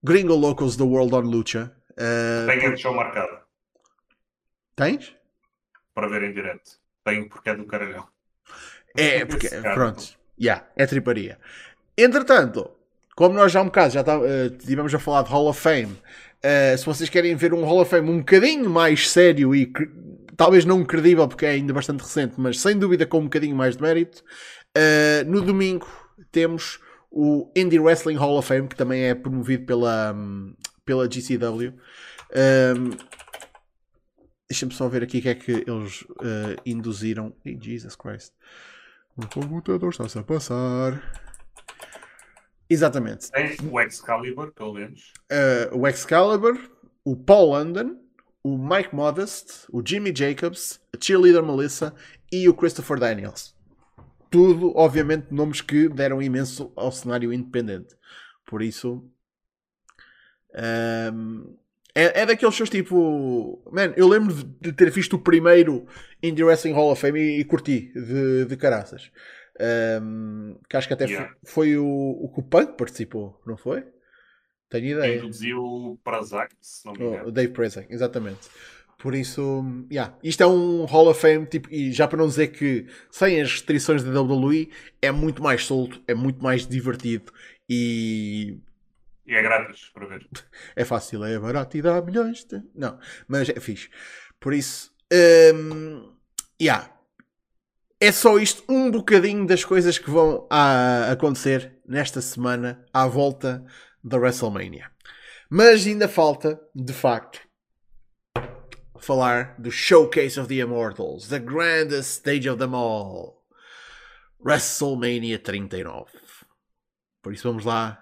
Gringo Locals The World on Lucha. Uh, Tenho esse show marcado. Tens? Para ver em direto. Tenho porque é do caralhão. É, porque, pronto. Yeah, é triparia. Entretanto, como nós já um bocado já tá, uh, tivemos a falar de Hall of Fame, uh, se vocês querem ver um Hall of Fame um bocadinho mais sério e talvez não credível porque é ainda bastante recente, mas sem dúvida com um bocadinho mais de mérito, uh, no domingo temos o Indie Wrestling Hall of Fame, que também é promovido pela, um, pela GCW. Um, Deixa-me só ver aqui o que é que eles uh, induziram. Hey, Jesus Christ. O computador está-se a passar. Exatamente. Tem o Excalibur, pelo menos. Uh, o Excalibur, o Paul London, o Mike Modest, o Jimmy Jacobs, a cheerleader Melissa e o Christopher Daniels. Tudo, obviamente, nomes que deram imenso ao cenário independente. Por isso. Um, é, é daqueles shows tipo. Man, eu lembro de ter visto o primeiro Indie Wrestling Hall of Fame e, e curti de, de caraças. Um, que acho que até Yeah. foi, foi o, o que o Punk participou, não foi? Tenho ideia. introduziu o Prazak, se não me O engano. Dave Presen, exatamente. Por isso, yeah, isto é um Hall of Fame, tipo, e já para não dizer que sem as restrições da WWE é muito mais solto, é muito mais divertido e E é grátis para ver. (laughs) é fácil, é barato e dá milhões. De... Não, mas é fixe. Por isso, hum, yeah. é só isto, um bocadinho das coisas que vão a- acontecer nesta semana à volta da WrestleMania. Mas ainda falta, de facto, falar do Showcase of the Immortals, the grandest stage of them all. WrestleMania 39. Por isso vamos lá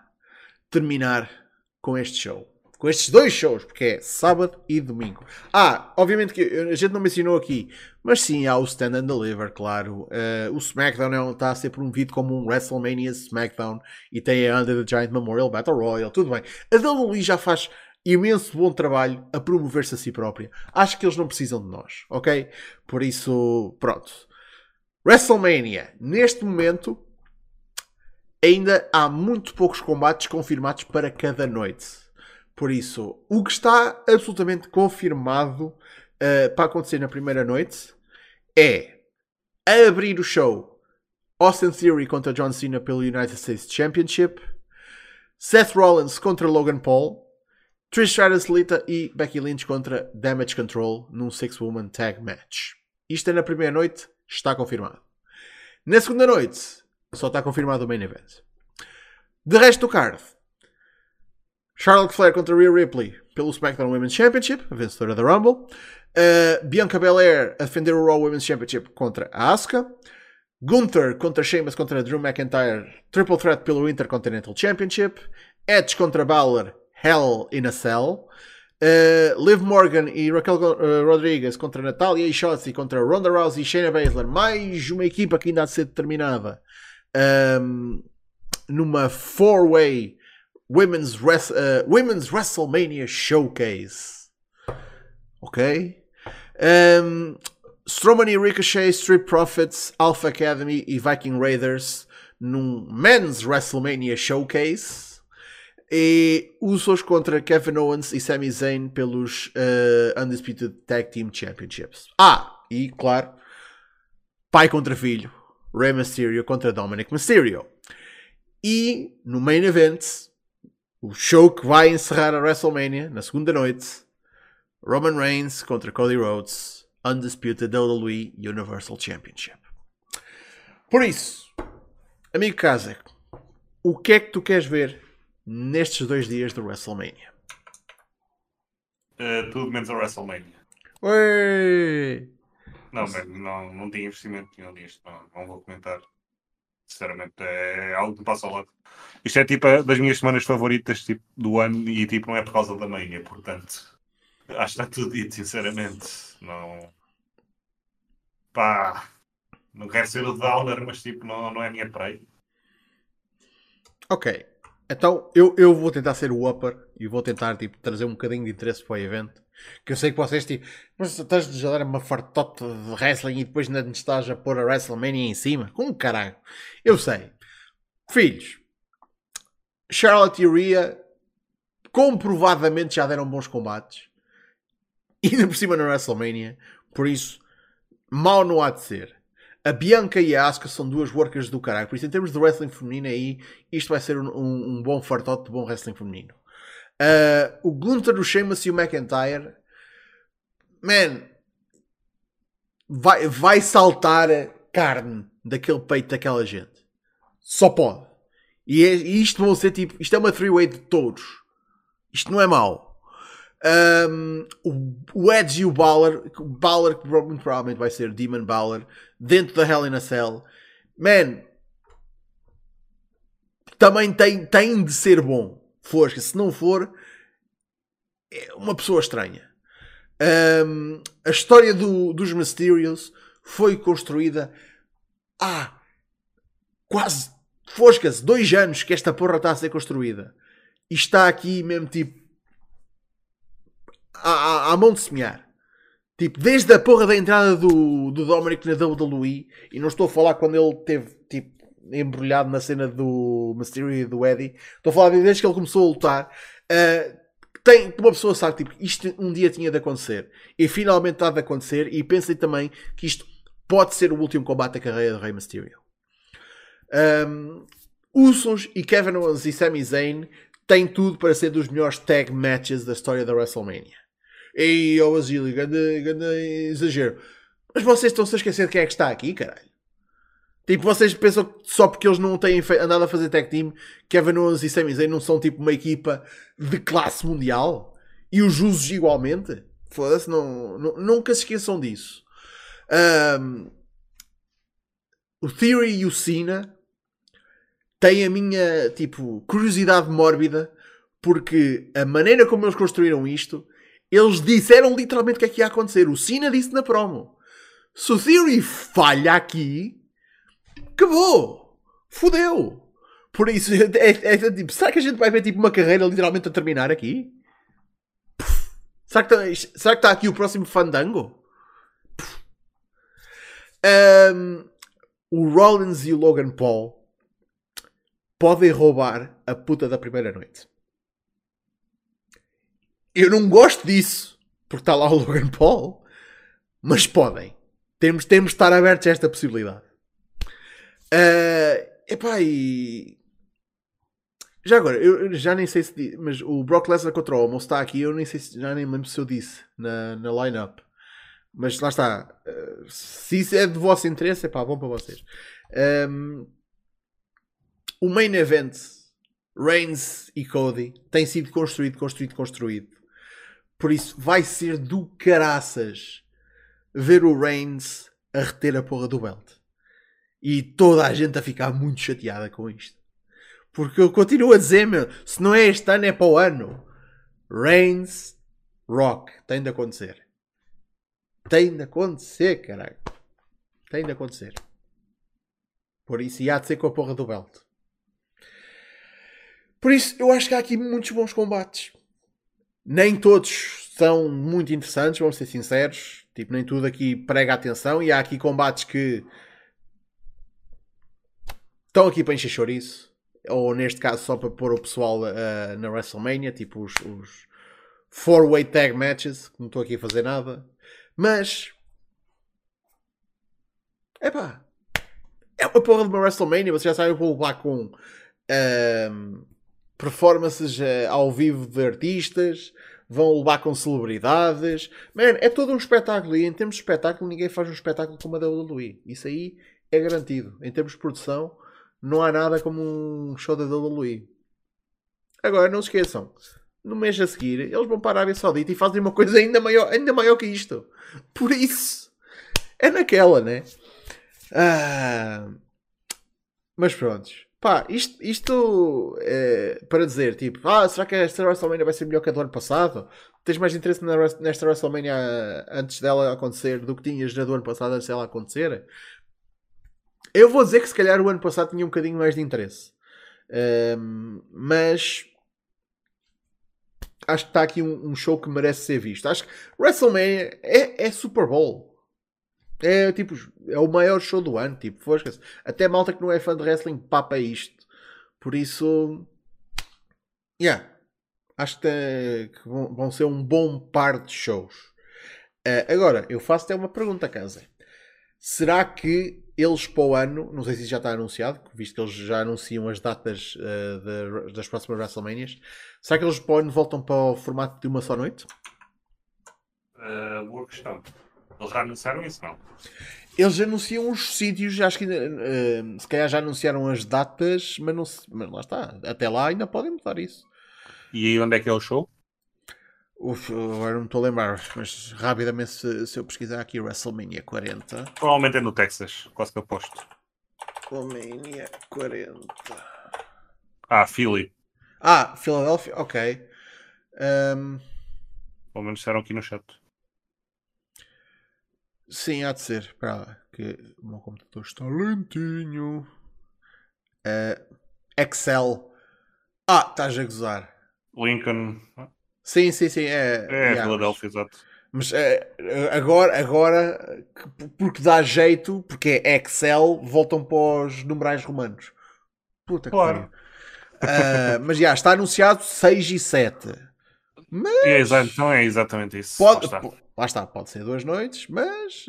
terminar com este show. Com estes dois shows, porque é sábado e domingo. Ah, obviamente que a gente não mencionou aqui, mas sim há o Stand and Deliver, claro. Uh, o SmackDown é- está a ser promovido como um WrestleMania SmackDown e tem a Under the Giant Memorial Battle Royale, tudo bem. A WWE já faz imenso bom trabalho a promover-se a si própria. Acho que eles não precisam de nós, ok? Por isso, pronto. WrestleMania, neste momento, ainda há muito poucos combates confirmados para cada noite. Por isso, o que está absolutamente confirmado uh, para acontecer na primeira noite é abrir o show Austin Theory contra John Cena pelo United States Championship, Seth Rollins contra Logan Paul, Trish Stratus Lita e Becky Lynch contra Damage Control num Six Woman Tag Match. Isto é na primeira noite, está confirmado. Na segunda noite, só está confirmado o main event. De resto do card, Charlotte Flair contra Rhea Ripley pelo SmackDown Women's Championship, a vencedora da Rumble. Uh, Bianca Belair a defender o Raw Women's Championship contra a Asuka. Gunther contra Sheamus contra Drew McIntyre, Triple Threat pelo Intercontinental Championship. Edge contra Balor, Hell in a Cell. Uh, Liv Morgan e Raquel uh, Rodriguez contra Natalia e Shotzi contra Ronda Rousey e Shayna Baszler. Mais uma equipa que ainda há de ser determinada. Um, numa four-way Women's, Res uh, Women's WrestleMania Showcase. Ok? Um, Strowman e Ricochet, Street Profits, Alpha Academy e Viking Raiders num Men's WrestleMania Showcase. E Usos contra Kevin Owens e Sami Zayn pelos uh, Undisputed Tag Team Championships. Ah, e claro, pai contra filho. Rey Mysterio contra Dominic Mysterio. E no main event, o show que vai encerrar a WrestleMania na segunda noite, Roman Reigns contra Cody Rhodes, Undisputed WWE Universal Championship. Por isso, amigo Kazek, o que é que tu queres ver nestes dois dias de WrestleMania? Uh, tudo menos a WrestleMania. Ui! Não, não, não tinha investimento nenhum nisto, não, não vou comentar. Sinceramente, é algo que me passa ao lado. Isto é tipo das minhas semanas favoritas tipo, do ano e tipo não é por causa da manhã, portanto. (laughs) Acho que está tudo dito, sinceramente. Não. Pá. Não quero ser o downer, mas tipo, não, não é a minha praia. Ok. Então eu, eu vou tentar ser o upper e vou tentar tipo, trazer um bocadinho de interesse para o evento. Que eu sei que vocês tipo, estás a dar uma fartota de wrestling e depois ainda estás a pôr a WrestleMania em cima? Como caralho? Eu sei. Filhos, Charlotte e Rhea comprovadamente já deram bons combates. E (laughs) ainda por cima na WrestleMania. Por isso, mal não há de ser. A Bianca e a Asuka são duas workers do caralho. Por isso, em termos de wrestling feminino aí, isto vai ser um, um, um bom fartote de bom wrestling feminino. Uh, o Gunther, o Sheamus e o McIntyre, man, vai, vai saltar carne daquele peito daquela gente. Só pode. E, é, e isto vão ser tipo, isto é uma three-way de todos. Isto não é mau. Um, o, Edge e o Balor, Balor que provavelmente vai ser Demon Balor, dentro da Hell in a Cell. Man, também tem, tem de ser bom. Fosca, se não for, é uma pessoa estranha. Um, a história do, dos Mysterios foi construída há quase, fosca-se, dois anos que esta porra está a ser construída. E está aqui mesmo tipo à, à, mão de semear. Tipo, desde a porra da entrada do, do Dominic na WWE, e não estou a falar quando ele teve tipo embrulhado na cena do Mysterio e do Eddie. Estou a falar desde que ele começou a lutar. Uh, tem, uma pessoa sabe, tipo, isto um dia tinha de acontecer. E finalmente está de acontecer. E pensem também que isto pode ser o último combate da carreira do Rey Mysterio. Um, Usos e Kevin Owens e Sami Zayn têm tudo para ser dos melhores tag matches da história da WrestleMania. E o Asílio, grande, grande exagero. Mas vocês estão-se a esquecer de quem é que está aqui, caralho. Tipo, vocês pensam que só porque eles não têm andado a fazer tag team, Kevin Owens e Sami Zayn não são tipo uma equipa de classe mundial? E os usos igualmente? Foda-se, não, não, nunca se esqueçam disso. Um, o Theory e o Cena têm a minha, tipo, curiosidade mórbida porque a maneira como eles construíram isto, eles disseram literalmente o que é que ia acontecer. O Cena disse na promo. Se o Theory falha aqui, acabou! Fudeu! Por isso, (laughs) é, é, é, tipo, será que a gente vai ver tipo, uma carreira literalmente a terminar aqui? Será que está, será que está aqui o próximo fandango? Um, o Rollins e o Logan Paul podem roubar a puta da primeira noite. Eu não gosto disso, porque está lá o Logan Paul, mas podem. Temos, temos de estar abertos a esta possibilidade. Uh, epá, e... Já agora, eu já nem sei se. Mas o Brock Lesnar contra o Homo está aqui. Eu nem sei se. Já nem lembro se eu disse na, na line-up. Mas lá está. Uh, se isso é de vosso interesse, é pá, bom para vocês. Um, o main event, Reigns e Cody, tem sido construído, construído, construído. Por isso vai ser do caraças ver o Reigns a reter a porra do belt. E toda a gente a ficar muito chateada com isto. Porque eu continuo a dizer, meu, se não é este ano, é para o ano. Reigns, Rock, tem de acontecer. Tem de acontecer, caralho. Tem de acontecer. Por isso, e há de ser com a porra do belt. Por isso, eu acho que há aqui muitos bons combates. Nem todos são muito interessantes, vamos ser sinceros. Tipo, nem tudo aqui prega atenção. E há aqui combates que estão aqui para encher chouriço. Ou neste caso, só para pôr o pessoal uh, na WrestleMania. Tipo, os, os four-way tag matches. Que não estou aqui a fazer nada. Mas. Epá. É uma porra de uma WrestleMania. Vocês já sabem que vou levar com. Uh, performances uh, ao vivo de artistas, vão levar com celebridades. Man, é todo um espetáculo. E em termos de espetáculo, ninguém faz um espetáculo como a da WWE. Isso aí é garantido. Em termos de produção, não há nada como um show da WWE. Agora, não se esqueçam. No mês a seguir, eles vão para a Arábia Saudita e fazem uma coisa ainda maior, ainda maior que isto. Por isso, é naquela, né? Ah, mas pronto. Pá, isto, isto é, para dizer, tipo, ah, será que esta WrestleMania vai ser melhor que a do ano passado? Tens mais interesse na, nesta WrestleMania antes dela acontecer do que tinhas na do ano passado antes dela acontecer? Eu vou dizer que se calhar o ano passado tinha um bocadinho mais de interesse. Um, mas acho que está aqui um, um, show que merece ser visto. Acho que WrestleMania é, é Super Bowl. É tipo, é o maior show do ano, tipo, fosca-se. Até malta que não é fã de wrestling papa isto. Por isso, yeah, acho que, vão ser um bom par de shows. Uh, agora, eu faço até uma pergunta, Casa. Será que eles para o ano, não sei se já está anunciado, visto que eles já anunciam as datas uh, de, das próximas WrestleManias, será que eles para o ano voltam para o formato de uma só noite? Uh, boa questão. Eles já anunciaram isso, não? Eles anunciam os sítios, acho que uh, se calhar já anunciaram as datas, mas, não se, mas lá está. Até lá ainda podem mudar isso. E aí onde é que é o show? Uf, agora não estou a lembrar, mas rapidamente se, se, eu pesquisar aqui WrestleMania 40. Provavelmente é no Texas, quase que aposto. WrestleMania 40. Ah, Philly. Ah, Philadelphia, ok. Um... Pelo menos disseram aqui no chat. Sim, há de ser. Espera lá, que o meu computador está lentinho. Uh, Excel. Ah, estás a gozar. Lincoln. Sim, sim, sim. É, é Filadélfia, exato. Mas é, agora, agora, porque dá jeito, porque é Excel, voltam para os numerais romanos. Puta claro. que uh, Mas já, está anunciado 6 e 7. Mas... É, então é exatamente isso. Pode, Lá está, pode ser duas noites, mas.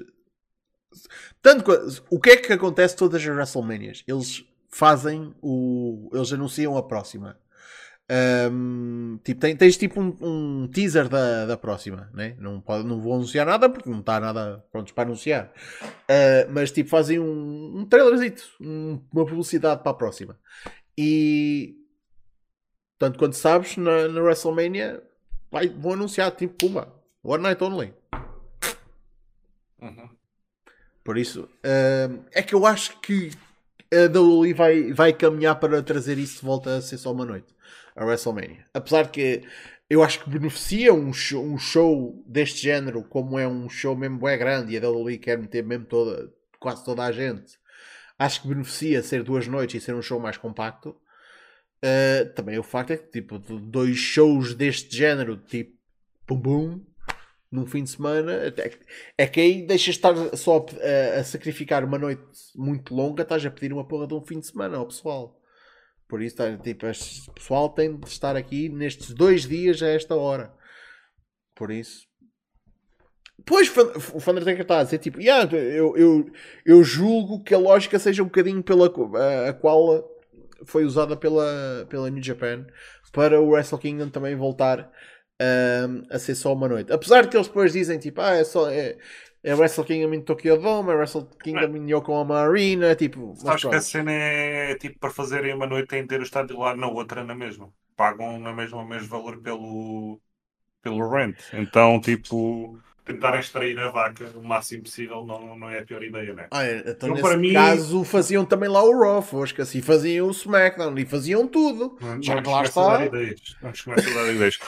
Tanto o que é que acontece todas as WrestleManias? Eles fazem o. Eles anunciam a próxima. Um, tipo, tens, tens tipo um, um, teaser da, da próxima, né? não, pode, não vou anunciar nada porque não está nada pronto para anunciar, uh, mas tipo fazem um, um trailerzito, um, uma publicidade para a próxima. E tanto quanto sabes, na, na WrestleMania vai, vão anunciar tipo Puma, One Night Only. Uhum. Por isso, uh, é que eu acho que a WWE vai, vai caminhar para trazer isso de volta a ser só uma noite. A WrestleMania. Apesar de que eu acho que beneficia um show, um show deste género, como é um show mesmo é grande e a WWE quer meter mesmo toda, quase toda a gente. Acho que beneficia ser duas noites e ser um show mais compacto. Uh, também o facto é que, tipo, dois shows deste género, tipo, Bum Bum, num fim de semana, é que aí deixas estar só a, a, sacrificar uma noite muito longa, estás a pedir uma porra de um fim de semana ao pessoal. Por isso, tá, tipo, o pessoal tem de estar aqui nestes dois dias a esta hora. Por isso. Pois o que estar a dizer tipo, yeah, eu, eu, eu julgo que a lógica seja um bocadinho pela a, a qual foi usada pela, pela New Japan para o Wrestle Kingdom também voltar um, a ser só uma noite. Apesar de que eles depois dizem tipo, ah, é só. É, é Wrestle Kingdom em Tokyo Dome, é Wrestle Kingdom em Yokohama Arena, tipo... Acho que a cena é tipo para fazerem uma noite inteira o estádio lá na outra na mesma. Pagam na mesma o mesmo valor pelo, pelo rent. Então, tipo, tentar extrair a vaca o máximo possível não, não é a pior ideia, né? Ah, é, então, então nesse mim... caso faziam também lá o Raw, que assim faziam o SmackDown e faziam tudo. Não, Já que lá está. A dar ideias.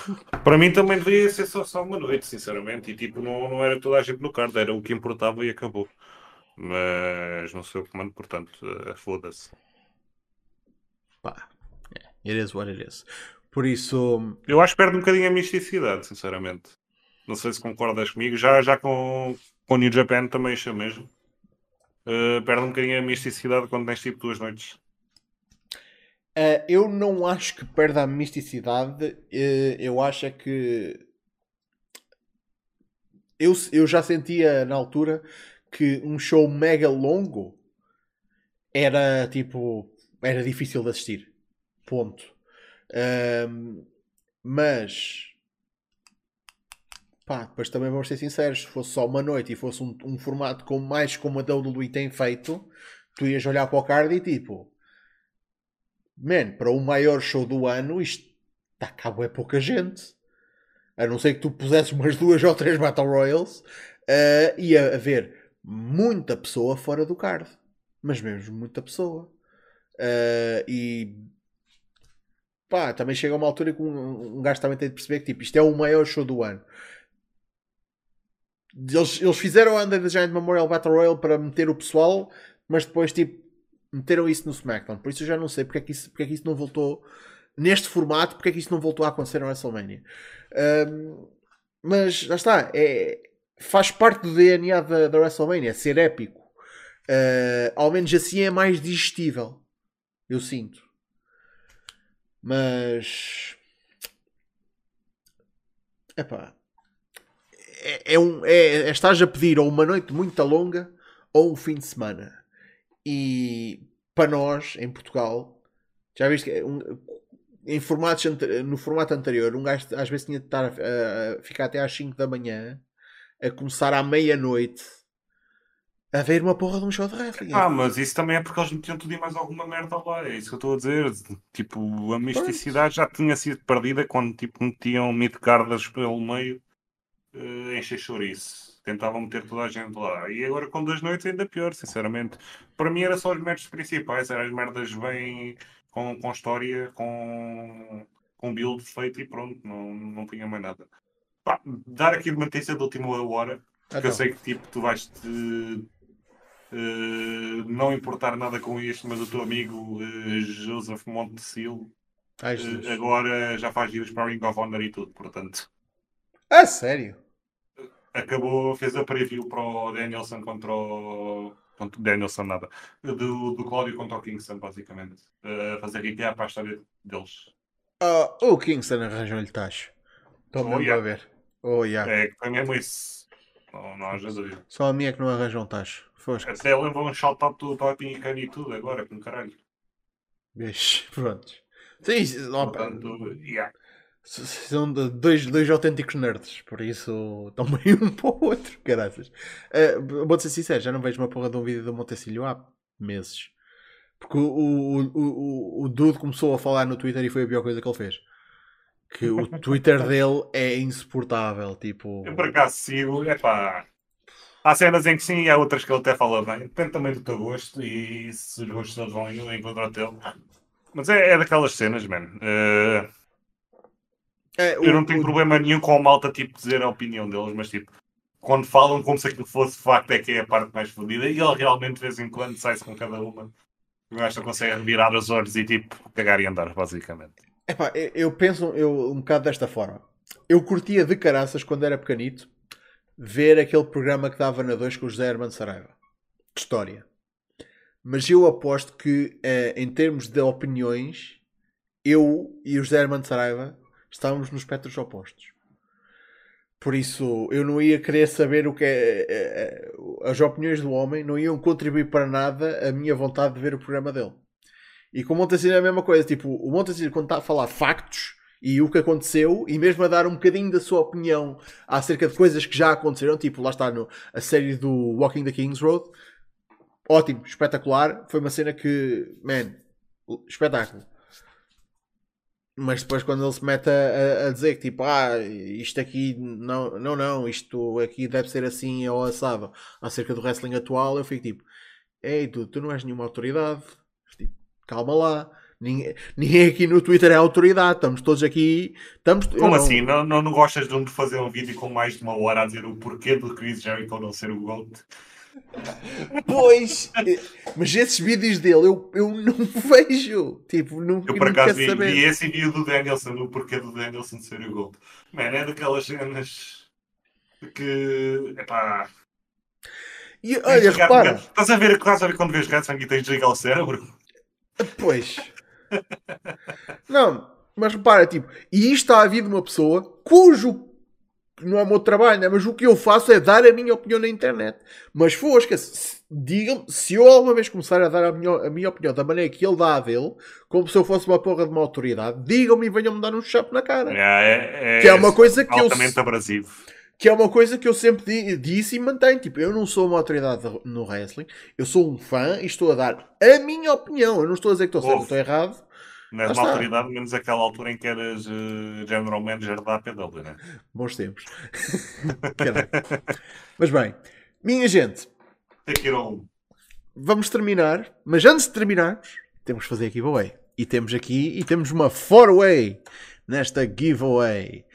para mim também deveria ser só, só uma noite, sinceramente. E tipo, não, não era toda a gente no card, era o que importava e acabou. Mas não sei o comando, portanto, uh, foda-se. Pá, yeah, it is what it is. Por isso. Eu acho que perde um bocadinho a misticidade, sinceramente. Não sei se concordas comigo. Já, já com, com New Japan também isso mesmo. Uh, perde um bocadinho a misticidade quando tens tipo duas noites. Uh, eu não acho que perda a misticidade. Uh, eu acho é que. Eu, eu já sentia na altura que um show mega longo era tipo. Era difícil de assistir. Ponto. mas Pá, depois também vamos ser sinceros, se fosse só uma noite e fosse um, um formato como mais como a WWE tem feito, tu ias olhar para o card e tipo, man, para o maior show do ano, isto está cabo é pouca gente. A não ser que tu pusesses umas duas ou três Battle Royals, uh, ia haver muita pessoa fora do card. Mas mesmo muita pessoa. Uh, e pá, também chega uma altura que um, um gajo também tem de perceber que tipo, isto é o maior show do ano. Eles, eles fizeram a Under the Giant Memorial Battle Royale para meter o pessoal, mas depois tipo meteram isso no SmackDown. Por isso eu já não sei porque é que isso, porque é que isso não voltou neste formato, porque é que isso não voltou a acontecer no WrestleMania. Um, mas já está, é, faz parte do DNA da, da WrestleMania, ser épico. Uh, ao menos assim é mais digestível. Eu sinto. Mas. Epá é, é, um, é, é, estás a pedir ou uma noite muito longa ou um fim de semana. E para nós, em Portugal, já viste que um, em formatos, no formato anterior, um gajo às vezes tinha de estar a, a ficar até às 5 da manhã a começar à meia-noite a ver uma porra de um show de wrestling. Ah, mas isso também é porque eles metiam tudo e mais alguma merda lá. É isso que eu estou a dizer. Tipo, a misticidade já tinha sido perdida quando tipo, metiam mid-cardas pelo meio uh, encher chouriço. Tentavam meter toda a gente lá. E agora com duas noites ainda pior, sinceramente. Para mim era só os métodos principais, eram as merdas bem com, com história, com, com build feito e pronto, não, não tinha mais nada. Pá, dar aqui uma notícia da última hora, porque então. eu sei que tipo, tu vais te uh, não importar nada com isto, mas o teu amigo uh, Joseph Montecil uh, agora já faz giros para Ring of Honor e tudo, portanto. Ah, sério? Acabou, fez a preview para o Danielson contra o. Contra Danielson, nada. Do, do Cláudio contra o Kingston, basicamente. A fazer recap para a história deles. Uh, o Kingston arranjou-lhe tacho. Estou oh, yeah. a ver. Oh, yeah. É, foi mesmo isso. Não, não dúvida. Só a minha é que não arranjam tacho. Fosca. Até lembram um shout-out do Topping e tudo agora, com caralho. Bicho, (laughs) pronto. Sim, Portanto, yeah. São dois, dois autênticos nerds, por isso (laughs) também um para o outro, caraças. Uh, vou ser sincero, já não vejo uma porra de um vídeo do Montecilho há meses. Porque o, o, o, o Dude começou a falar no Twitter e foi a pior coisa que ele fez. Que o (laughs) Twitter dele é insuportável. Tipo... Eu por acaso sigo, é pá. Há cenas em que sim e há outras que ele até fala bem. Depende também do teu gosto e se os gostos todos vão encontrar o teu. Mas é, é daquelas cenas, mano. Uh é, o, eu não tenho o... problema nenhum com a malta tipo, dizer a opinião deles, mas tipo, quando falam como se aquilo fosse facto, é que é a parte mais fodida. E ele realmente de vez em quando sai-se com cada uma. O gajo não consegue virar os olhos e tipo, cagar e andar, basicamente. Epá, eu penso eu, um bocado desta forma. Eu curtia de caraças quando era pequenito ver aquele programa que dava na 2 com o José Hermano Saraiva. De história. Mas eu aposto que, eh, em termos de opiniões, eu e o José Hermano Saraiva estávamos nos espectros opostos. Por isso, eu não ia querer saber o que é. é as opiniões do homem não iam contribuir para nada a minha vontade de ver o programa dele. E com o Montesino é a mesma coisa. Tipo, o Montesino, quando está a falar factos e o que aconteceu, e mesmo a dar um bocadinho da sua opinião acerca de coisas que já aconteceram, tipo, lá está no, a série do Walking the King's Road, ótimo, espetacular. Foi uma cena que, man, espetáculo. Mas depois quando ele se mete a, a, dizer que tipo, ah, isto aqui não, não, não, isto aqui deve ser assim ou assado acerca do wrestling atual, eu fico tipo, ei, tu, tu não és nenhuma autoridade, tipo, calma lá. Ninguém, ninguém aqui no Twitter é autoridade, estamos todos aqui. Estamos, Como não... assim? Não, não, não gostas de fazer um vídeo com mais de uma hora a dizer o porquê do Chris Jericho não ser o GOAT? Pois, mas esses vídeos dele eu, eu não (laughs) vejo. Tipo, não, eu por acaso vi, vi, esse vídeo do Danielson, o porquê do Danielson ser o Gold. Mano, é daquelas cenas que. Epá. E, olha, repara. Estás a, ver, estás a ver quando vês wrestling e tens de desligar o cérebro? Pois. não, mas repara, tipo, e isto está a vir de uma pessoa cujo não é o meu trabalho, né? mas o que eu faço é dar a minha opinião na internet. Mas fosca, digam se eu alguma vez começar a dar a minha, a minha opinião da maneira que ele dá a dele, como se eu fosse uma porra de uma autoridade, digam-me e venham-me dar um chapo na cara. É, é, que é uma coisa que altamente eu. abrasivo. Que é uma coisa que eu sempre disse e mantenho. Tipo, eu não sou uma autoridade no wrestling, eu sou um fã e estou a dar a minha opinião. Eu não estou a dizer que estou certo, estou errado. Não és uma autoridade, menos aquela altura em que eras uh, general manager da APW, né? Bons tempos. (laughs) mas bem, minha gente. Take it on. Vamos terminar, mas antes de terminarmos, temos que fazer a giveaway. E temos aqui, e temos uma four-way nesta giveaway.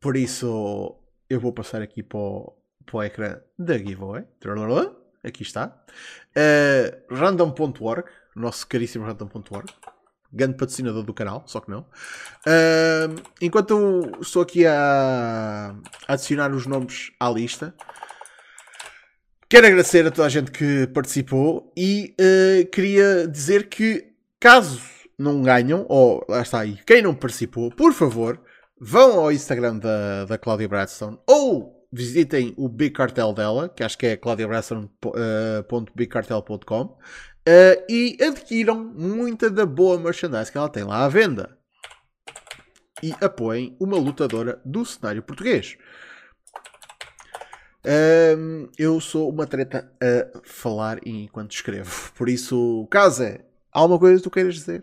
Por isso, eu vou passar aqui para o, para o ecrã da giveaway. Aqui está. Uh, random.org, nosso caríssimo random.org grande patrocinador do canal, só que não. Uh, enquanto estou aqui a, adicionar os nomes à lista, quero agradecer a toda a gente que participou e uh, queria dizer que caso não ganham, ou lá está aí, quem não participou, por favor, vão ao Instagram da, da Claudia Bradstone ou visitem o Big Cartel dela, que acho que é claudiabradstone.bigcartel.com Uh, e adquiram muita da boa merchandise que ela tem lá à venda. E apoiem uma lutadora do cenário português. Uh, eu sou uma treta a falar enquanto escrevo. Por isso, Casa, há alguma coisa que tu queiras dizer?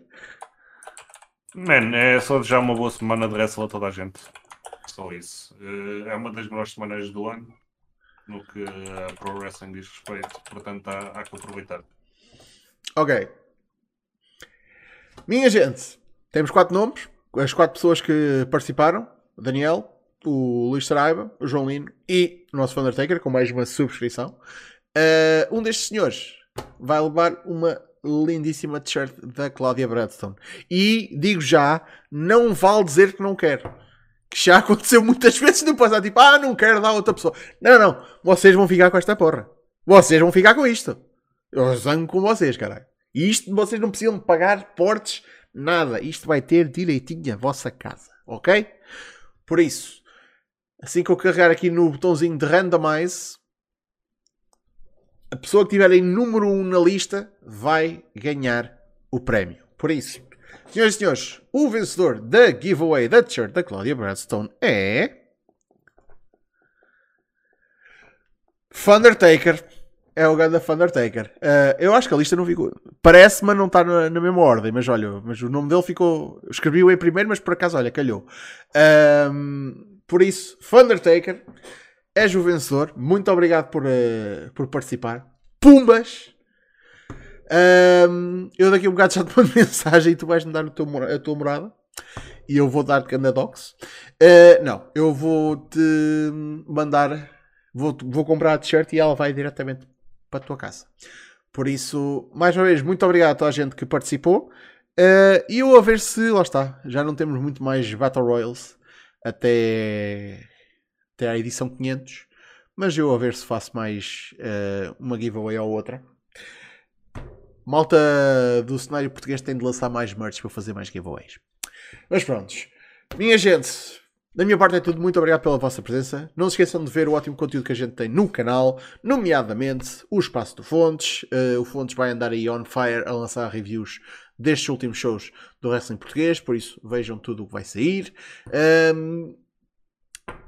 Man, é só desejar uma boa semana de wrestle a toda a gente. Só isso. Uh, é uma das melhores semanas do ano no que a Pro Wrestling diz respeito. Portanto, há, há que aproveitar. Ok. Minha gente, temos quatro nomes. As quatro pessoas que participaram: o Daniel, o Luís Saraiva, o João Lino e o nosso Undertaker, com mais uma subscrição. Uh, um destes senhores vai levar uma lindíssima t-shirt da Cláudia Bradstone. E digo já, não vale dizer que não quer. Que já (laughs) aconteceu muitas vezes no passado. Tipo, ah, não quero dar outra pessoa. Não, não. Vocês vão ficar com esta porra. Vocês vão ficar com isto. Eu zango com vocês, caralho. E isto vocês não precisam pagar portes, nada. Isto vai ter direitinho a vossa casa, ok? Por isso, assim que eu carregar aqui no botãozinho de randomize, a pessoa que tiver em número 1 um na lista vai ganhar o prémio. Por isso, senhoras e senhores, o vencedor da giveaway da t-shirt da Claudia Bradstone é. Thundertaker é o Ganda Undertaker. Uh, eu acho que a lista não ficou. Parece, mas não está na, na, mesma ordem. Mas olha, mas o nome dele ficou. Escrevi-o em primeiro, mas por acaso, olha, calhou. Uh, por isso, Undertaker és o vencedor. Muito obrigado por, uh, por participar. Pumbas! eu daqui a um bocado já (laughs) te mando mensagem e tu vais-me dar teu, a tua morada. E eu vou dar-te Candadox. Uh, não, eu vou-te mandar. Vou, vou comprar a t-shirt e ela vai diretamente para a tua casa. Por isso, mais uma vez, muito obrigado a toda a gente que participou. Uh, e eu a ver se, lá está, já não temos muito mais Battle Royals até, até a edição 500. mas eu a ver se faço mais uh, uma giveaway ou outra. Malta do cenário português tem de lançar mais merch para fazer mais giveaways. Mas prontos. Minha gente, da minha parte é tudo. Muito obrigado pela vossa presença. Não se esqueçam de ver o ótimo conteúdo que a gente tem no canal, nomeadamente o Espaço do Fontes. Uh, o Fontes vai andar aí on fire a lançar reviews destes últimos shows do Wrestling Português, por isso vejam tudo o que vai sair. Um,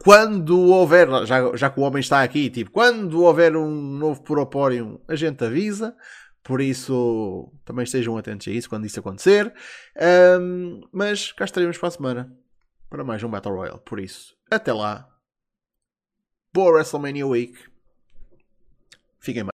quando houver, já, já que o homem está aqui, tipo, quando houver um novo Proporium, a gente avisa. Por isso, também estejam atentos a isso quando isso acontecer. Um, mas cá estaremos para a semana para mais um Battle Royale. Por isso, até lá. Boa WrestleMania Week. Fiquem bem.